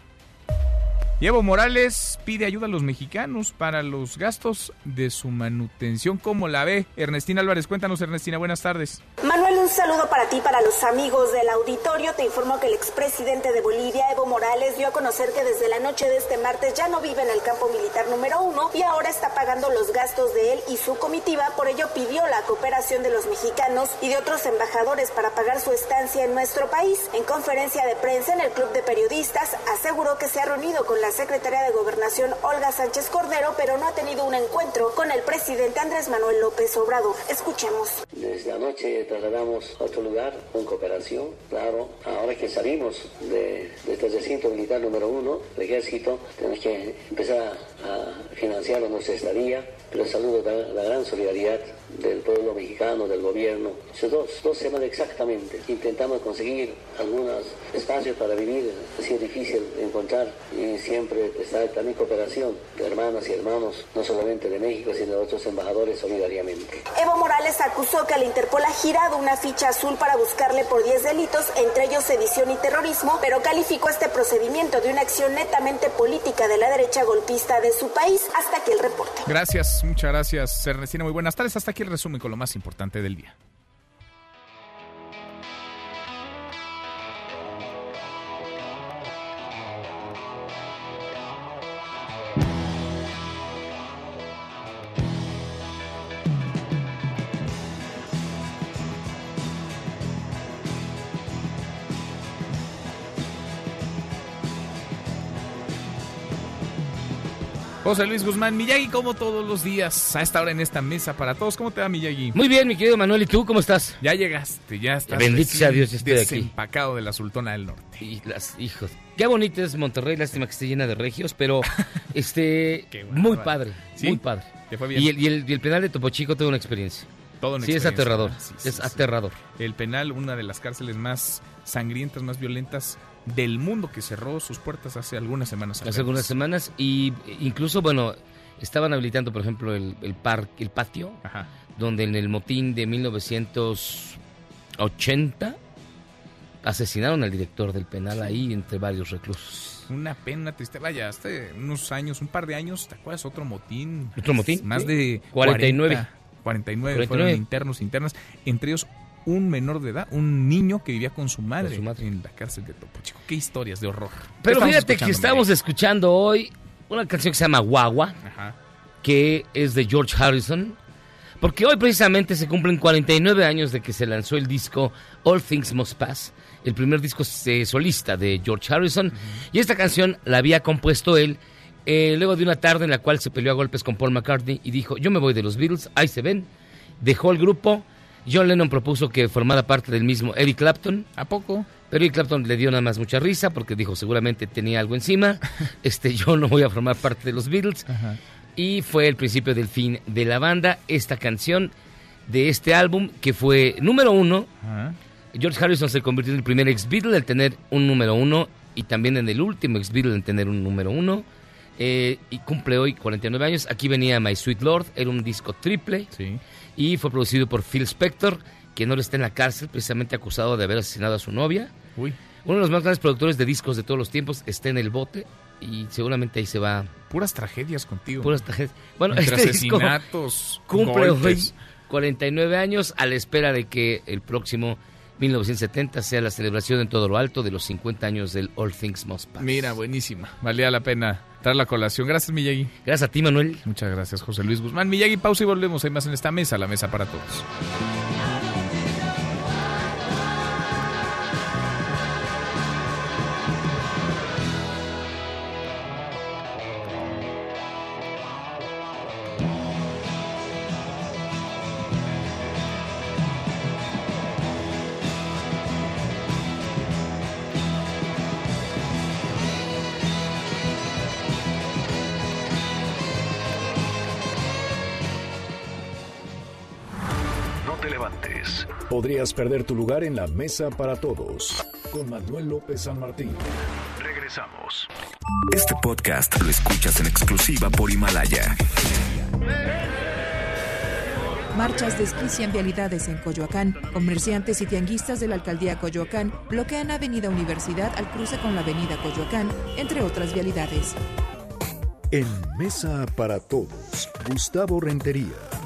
Y Evo Morales pide ayuda a los mexicanos para los gastos de su manutención. ¿Cómo la ve? Ernestina Álvarez, cuéntanos, Ernestina, buenas tardes. Manuel, un saludo para ti, para los amigos del auditorio. Te informo que el expresidente de Bolivia, Evo Morales, dio a conocer que desde la noche de este martes ya no vive en el campo militar número uno y ahora está pagando los gastos de él y su comitiva. Por ello pidió la cooperación de los mexicanos y de otros embajadores para pagar su estancia en nuestro país. En conferencia de prensa en el Club de Periodistas, aseguró que se ha reunido con la secretaria de Gobernación Olga Sánchez Cordero, pero no ha tenido un encuentro con el presidente Andrés Manuel López Obrador. Escuchemos. Desde anoche trasladamos a otro lugar con cooperación. Claro, ahora que salimos de, de este recinto militar número uno, el ejército, tenemos que empezar a financiar nuestra estadía. Pero saludo la, la gran solidaridad del pueblo mexicano, del gobierno. Hace dos, dos semanas exactamente intentamos conseguir algunos espacios para vivir. Ha sido difícil encontrar y siempre está también cooperación de hermanas y hermanos, no solamente de México, sino de otros embajadores solidariamente. Evo Morales acusó que el Interpol ha girado una ficha azul para buscarle por 10 delitos, entre ellos sedición y terrorismo, pero calificó este procedimiento de una acción netamente política de la derecha golpista de su país. Hasta aquí el reporte. Gracias, muchas gracias, Ernestina. Muy buenas tardes. Hasta aquí el resumen con lo más importante del día. José Luis Guzmán, Miyagi, como todos los días, a esta hora en esta mesa para todos. ¿Cómo te va, Miyagi? Muy bien, mi querido Manuel, ¿y tú cómo estás? Ya llegaste, ya estás. Bendito sea Dios, estoy aquí. Desempacado de la Sultana del Norte. Y las hijos. Qué bonito es Monterrey, lástima que esté llena de regios, pero (laughs) este muy padre, ¿Sí? muy padre. ¿Te fue bien? Y el, y, el, y el penal de Topo Chico tuvo una experiencia. Todo una sí, es aterrador, ¿verdad? Sí, sí, es aterrador. El penal, una de las cárceles más sangrientas, más violentas del mundo, que cerró sus puertas hace algunas semanas. Hace algunas semanas y incluso, bueno, estaban habilitando, por ejemplo, el, el parque, el patio, Ajá. donde en el motín de 1980 asesinaron al director del penal ahí entre varios reclusos. Una pena triste. Vaya, hace unos años, un par de años, ¿te acuerdas? Otro motín. ¿Otro motín? Más Sí. de 49. 40, 49, 49. fueron internos, internas. Entre ellos, un menor de edad, un niño que vivía con su madre, su madre. en la cárcel de Topo Chico. Qué historias de horror. ¿Qué Pero fíjate que estamos escuchando hoy una canción que se llama Guagua? Ajá. que es de George Harrison, porque hoy precisamente se cumplen 49 años de que se lanzó el disco All Things Must Pass, el primer disco eh, solista de George Harrison, y esta canción la había compuesto él eh, luego de una tarde en la cual se peleó a golpes con Paul McCartney y dijo, yo me voy de los Beatles, ahí se ven, dejó el grupo, John Lennon propuso que formara parte del mismo Eric Clapton, ¿A poco? pero Eric Clapton le dio nada más mucha risa porque dijo seguramente tenía algo encima. (laughs) Este, yo no voy a formar parte de los Beatles. Ajá. Y fue el principio del fin de la banda. Esta canción de este álbum que fue número uno. Ajá. George Harrison se convirtió en el primer ex Beatle en tener un número uno y también en el último ex Beatle en tener un número uno. Eh, y cumple hoy 49 años. Aquí venía My Sweet Lord, era un disco triple Sí. Y fue producido por Phil Spector, quien ahora está en la cárcel precisamente acusado de haber asesinado a su novia. Uy. Uno de los más grandes productores de discos de todos los tiempos está en el bote y seguramente ahí se va Puras tragedias contigo. puras tragedias. Bueno, Entre este disco asesinatos, cumple hoy golpes. 49 años a la espera de que el próximo 1970 sea la celebración en todo lo alto de los 50 años del All Things Must Pass. Mira, buenísima. Valía la pena traer la colación. Gracias, Miyagi. Gracias a ti, Manuel. Muchas gracias, José Luis Guzmán. Miyagi, pausa y volvemos. Hay más en esta mesa, la mesa para todos. Podrías perder tu lugar en la mesa para todos. Con Manuel López San Martín. Regresamos. Este podcast lo escuchas en exclusiva por Himalaya. Marchas desquician vialidades en Coyoacán. Comerciantes y tianguistas de la alcaldía Coyoacán bloquean Avenida Universidad al cruce con la Avenida Coyoacán, entre otras vialidades. En Mesa para Todos, Gustavo Rentería.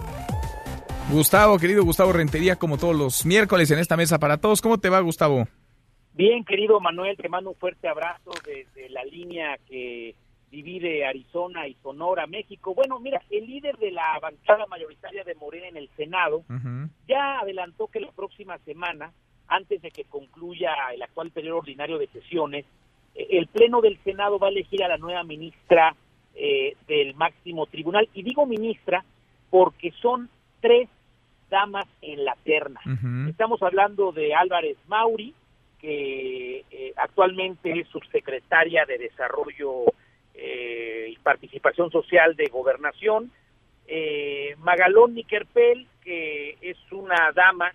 Gustavo, querido Gustavo Rentería, como todos los miércoles en esta mesa para todos. ¿Cómo te va, Gustavo? Bien, querido Manuel, te mando un fuerte abrazo desde la línea que divide Arizona y Sonora, México. Bueno, mira, el líder de la bancada mayoritaria de Morena en el Senado ya adelantó que la próxima semana, antes de que concluya el actual periodo ordinario de sesiones, eh, el Pleno del Senado va a elegir a la nueva ministra eh, del máximo tribunal. Y digo ministra porque son tres damas en la terna. Estamos hablando de Álvarez Mauri, que eh, actualmente es subsecretaria de Desarrollo eh, y Participación Social de Gobernación, eh, Magalón Niquerpel, que es una dama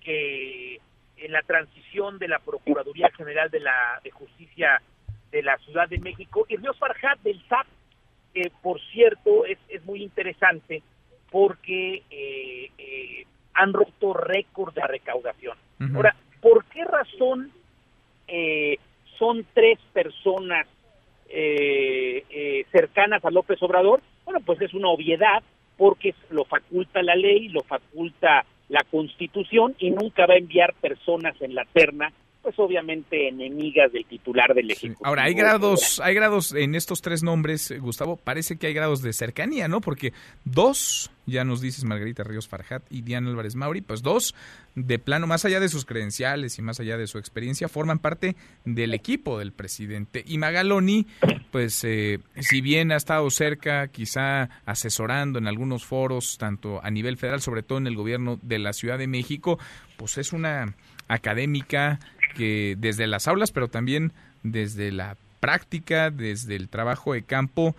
que en la transición de la Procuraduría General de la de Justicia de la Ciudad de México, y Ríos Farjat del SAP, que por cierto es, es muy interesante porque eh, eh, han roto récord de recaudación. Ahora, ¿por qué razón eh, son tres personas cercanas a López Obrador? Bueno, pues es una obviedad porque lo faculta la ley, lo faculta la Constitución y nunca va a enviar personas en la terna pues obviamente enemigas del titular del Ejecutivo. Ahora, hay grados, hay grados en estos tres nombres, Gustavo, parece que hay grados de cercanía, ¿no? Porque dos, ya nos dices Margarita Ríos Farjat y Diana Álvarez Mauri, pues dos, de plano, más allá de sus credenciales y más allá de su experiencia, forman parte del equipo del presidente. Y Magaloni, pues eh, si bien ha estado cerca, quizá asesorando en algunos foros, tanto a nivel federal, sobre todo en el gobierno de la Ciudad de México, pues es una académica que desde las aulas, pero también desde la práctica, desde el trabajo de campo,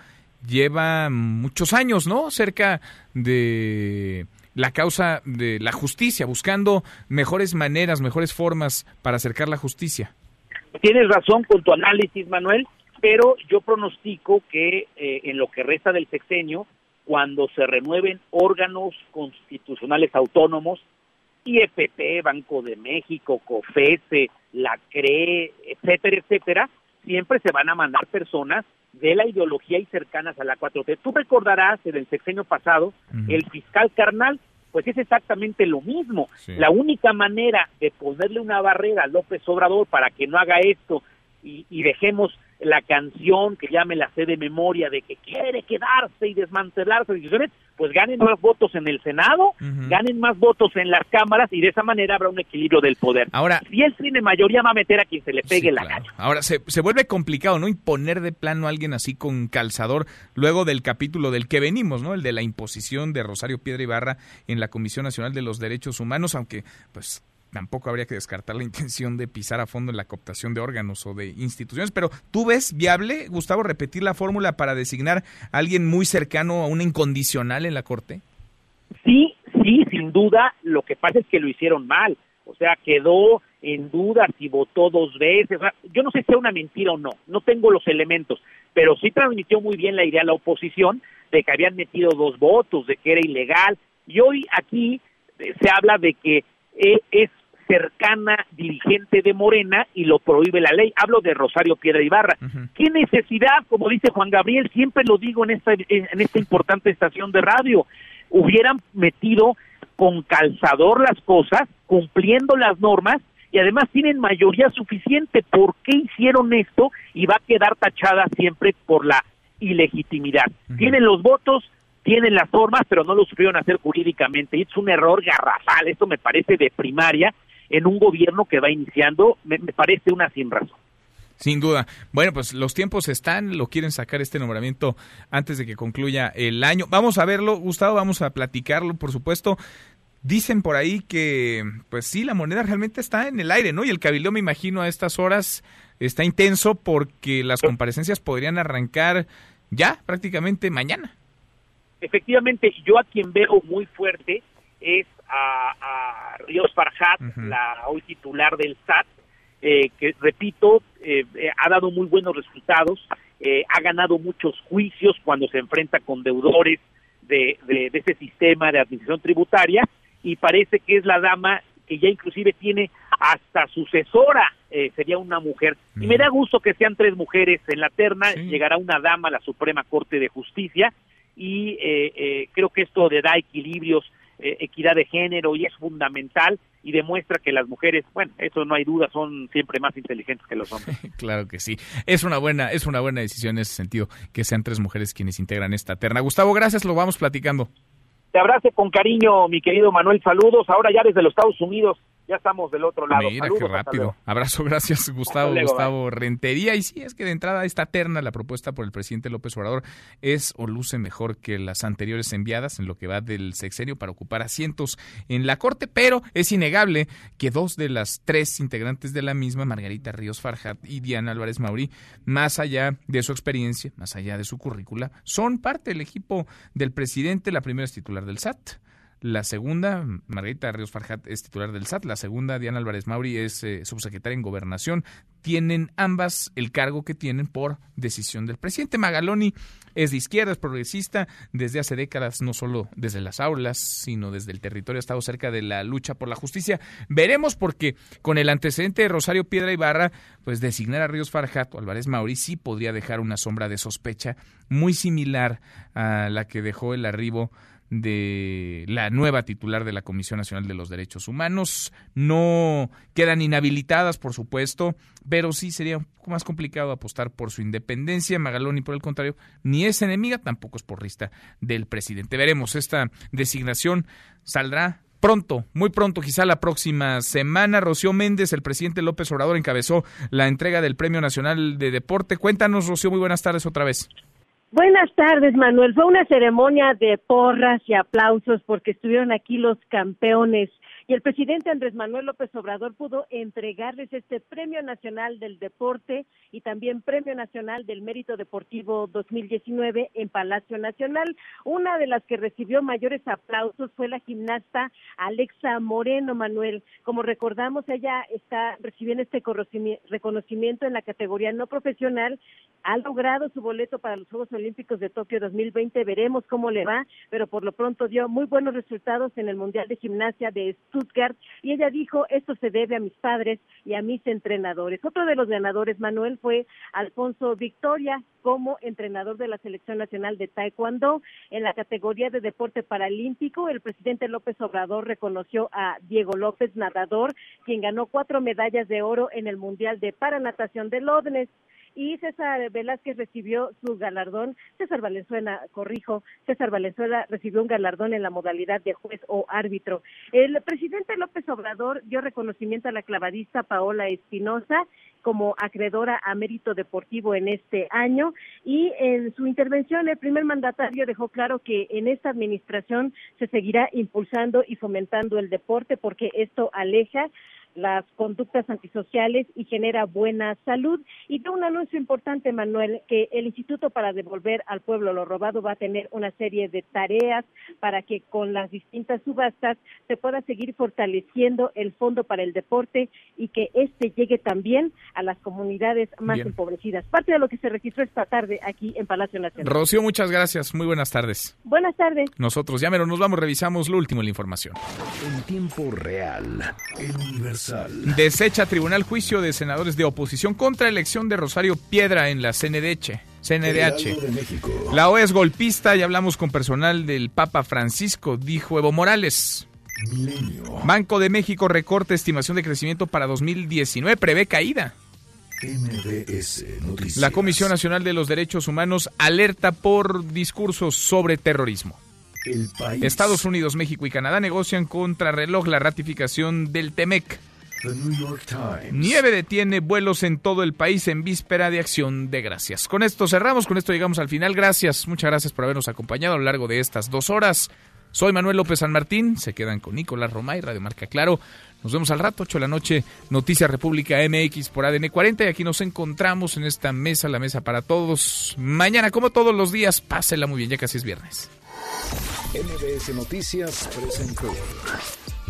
lleva muchos años, ¿no? Cerca de la causa de la justicia, buscando mejores maneras, mejores formas para acercar la justicia. Tienes razón con tu análisis, Manuel, pero yo pronostico que eh, en lo que resta del sexenio, cuando se renueven órganos constitucionales autónomos, IFP, Banco de México, COFESE, la CRE, etcétera, etcétera, siempre se van a mandar personas de la ideología y cercanas a la 4T. Tú recordarás en el sexenio pasado, el fiscal carnal, pues es exactamente lo mismo. La única manera de ponerle una barrera a López Obrador para que no haga esto y, y dejemos la canción que ya me la sé de memoria de que quiere quedarse y desmantelarse, pues ganen más votos en el Senado, ganen más votos en las cámaras y de esa manera habrá un equilibrio del poder. Ahora, si él tiene mayoría va a meter a quien se le pegue la gana. Ahora se, se vuelve complicado, ¿no? Imponer de plano a alguien así con calzador luego del capítulo del que venimos, ¿no? El de la imposición de Rosario Piedra Ibarra en la Comisión Nacional de los Derechos Humanos, aunque pues tampoco habría que descartar la (laughs) intención de pisar a fondo en la cooptación de órganos o de instituciones, pero ¿tú ves viable, Gustavo, repetir la fórmula para designar a alguien muy cercano a una incondicional en la Corte? Sí, sí, sin duda, lo que pasa es que lo hicieron mal, o sea, quedó en duda si votó dos veces, yo no sé si sea una mentira o no, no tengo los elementos, pero sí transmitió muy bien la idea a la oposición de que habían metido dos votos, de que era ilegal, y hoy aquí eh, se habla de que eh, es cercana dirigente de Morena y lo prohíbe la ley. Hablo de Rosario Piedra Ibarra. ¿Qué necesidad, como dice Juan Gabriel, siempre lo digo en esta, en esta importante estación de radio, hubieran metido con calzador las cosas, cumpliendo las normas y además tienen mayoría suficiente. ¿Por qué hicieron esto? Y va a quedar tachada siempre por la ilegitimidad. Tienen los votos, tienen las formas, pero no lo supieron hacer jurídicamente. Y es un error garrafal. Esto me parece de primaria en un gobierno que va iniciando, me, parece una sin razón. Sin duda. Bueno, pues los tiempos están, lo quieren sacar este nombramiento antes de que concluya el año. Vamos a verlo, Gustavo, vamos a platicarlo, por supuesto. Dicen por ahí que, pues sí, la moneda realmente está en el aire, ¿no? Y el cabildo, me imagino, a estas horas está intenso porque las comparecencias podrían arrancar ya prácticamente mañana. Efectivamente, yo a quien veo muy fuerte es a Ríos Farhat, la hoy titular del SAT, eh, que repito, eh, ha dado muy buenos resultados, ha ganado muchos juicios cuando se enfrenta con deudores de, de, de ese sistema de administración tributaria y parece que es la dama que ya inclusive tiene hasta sucesora, eh, sería una mujer. Y me da gusto que sean tres mujeres en la terna, llegará una dama a la Suprema Corte de Justicia y eh, eh, creo que esto le da equilibrios, equidad de género y es fundamental y demuestra que las mujeres, bueno, eso no hay duda, son siempre más inteligentes que los (laughs) hombres. claro que sí. Es una buena es una buena decisión en ese sentido que sean tres mujeres quienes integran esta terna. Gustavo, gracias, lo vamos platicando. Te abrace con cariño, mi querido Manuel. Saludos. Ahora ya desde los Estados Unidos ya estamos del otro lado. Mira qué rápido. Abrazo, (laughs) gracias Gustavo, Gustavo Rentería. Y sí, es que de entrada esta terna, la propuesta por el presidente López Obrador, es o luce mejor que las anteriores enviadas en lo que va del sexenio para ocupar asientos en la Corte, pero es innegable que dos de las tres integrantes de la misma, Margarita Ríos Farjat y Diana Álvarez Mauri, más allá de su experiencia, más allá de su currícula, son parte del equipo del presidente. La primera es titular del SAT. La segunda, Margarita Ríos Farjat, es titular del SAT. La segunda, Diana Álvarez Mauri, es eh, subsecretaria en Gobernación. Tienen ambas el cargo que tienen por decisión del presidente. Magaloni es de izquierda, es progresista. Desde hace décadas, no solo desde las aulas, sino desde el territorio, ha estado cerca de la lucha por la justicia. Veremos porque con el antecedente de Rosario Piedra Ibarra, pues designar a Ríos Farjat o Álvarez Mauri sí podría dejar una sombra de sospecha muy similar a la que dejó el arribo de la nueva titular de la Comisión Nacional de los Derechos Humanos. No quedan inhabilitadas, por supuesto, pero sí sería un poco más complicado apostar por su independencia. Magaloni, por el contrario, ni es enemiga, tampoco es porrista del presidente. Veremos, esta designación saldrá pronto, muy pronto, quizá la próxima semana. Rocío Méndez, el presidente López Obrador, encabezó la entrega del Premio Nacional de Deporte. Cuéntanos, Rocío, muy buenas tardes otra vez. Buenas tardes, Manuel. Fue una ceremonia de porras y aplausos porque estuvieron aquí los campeones y el presidente Andrés Manuel López Obrador pudo entregarles este Premio Nacional del Deporte y también Premio Nacional del Mérito Deportivo 2019 en Palacio Nacional. Una de las que recibió mayores aplausos fue la gimnasta Alexa Moreno Manuel. Como recordamos, ella está recibiendo este reconocimiento en la categoría no profesional. Ha logrado su boleto para los Juegos de Tokio 2020. Veremos cómo le va, pero por lo pronto dio muy buenos resultados en el Mundial de Gimnasia de Stuttgart y ella dijo, esto se debe a mis padres y a mis entrenadores. Otro de los ganadores, Manuel, fue Alfonso Victoria como entrenador de la Selección Nacional de Taekwondo. En la categoría de deporte paralímpico, el presidente López Obrador reconoció a Diego López, nadador, quien ganó cuatro medallas de oro en el Mundial de Paranatación de Londres y César Velázquez recibió su galardón, César Valenzuela, corrijo, César Valenzuela recibió un galardón en la modalidad de juez o árbitro. El presidente López Obrador dio reconocimiento a la clavadista Paola Espinosa como acreedora a mérito deportivo en este año y en su intervención el primer mandatario dejó claro que en esta administración se seguirá impulsando y fomentando el deporte porque esto aleja las conductas antisociales y genera buena salud. Y de un anuncio importante, Manuel, que el Instituto para devolver al pueblo lo robado va a tener una serie de tareas para que con las distintas subastas se pueda seguir fortaleciendo el fondo para el deporte y que este llegue también a las comunidades más empobrecidas. Parte de lo que se registró esta tarde aquí en Palacio Nacional. Rocío, muchas gracias. Muy buenas tardes. Buenas tardes. Nosotros ya menos nos vamos, revisamos lo último en la información. En tiempo real, el universo Desecha tribunal juicio de senadores de oposición contra elección de Rosario Piedra en la CNDH. CNDH. La OEA es golpista y hablamos con personal del Papa Francisco, dijo Evo Morales. Banco de México recorta estimación de crecimiento para 2019, prevé caída. La Comisión Nacional de los Derechos Humanos alerta por discursos sobre terrorismo. Estados Unidos, México y Canadá negocian contra reloj la ratificación del TEMEC. Nieve detiene vuelos en todo el país en víspera de acción de gracias. Con esto cerramos, con esto llegamos al final. Gracias, muchas gracias por habernos acompañado a lo largo de estas dos horas. Soy Manuel López San Martín, se quedan con Nicolás Romay, Radio Marca Claro. Nos vemos al rato, 8 de la noche, Noticias República MX por ADN 40 y aquí nos encontramos en esta mesa, la mesa para todos. Mañana, como todos los días, pásela muy bien, ya casi es viernes. MBS Noticias presentó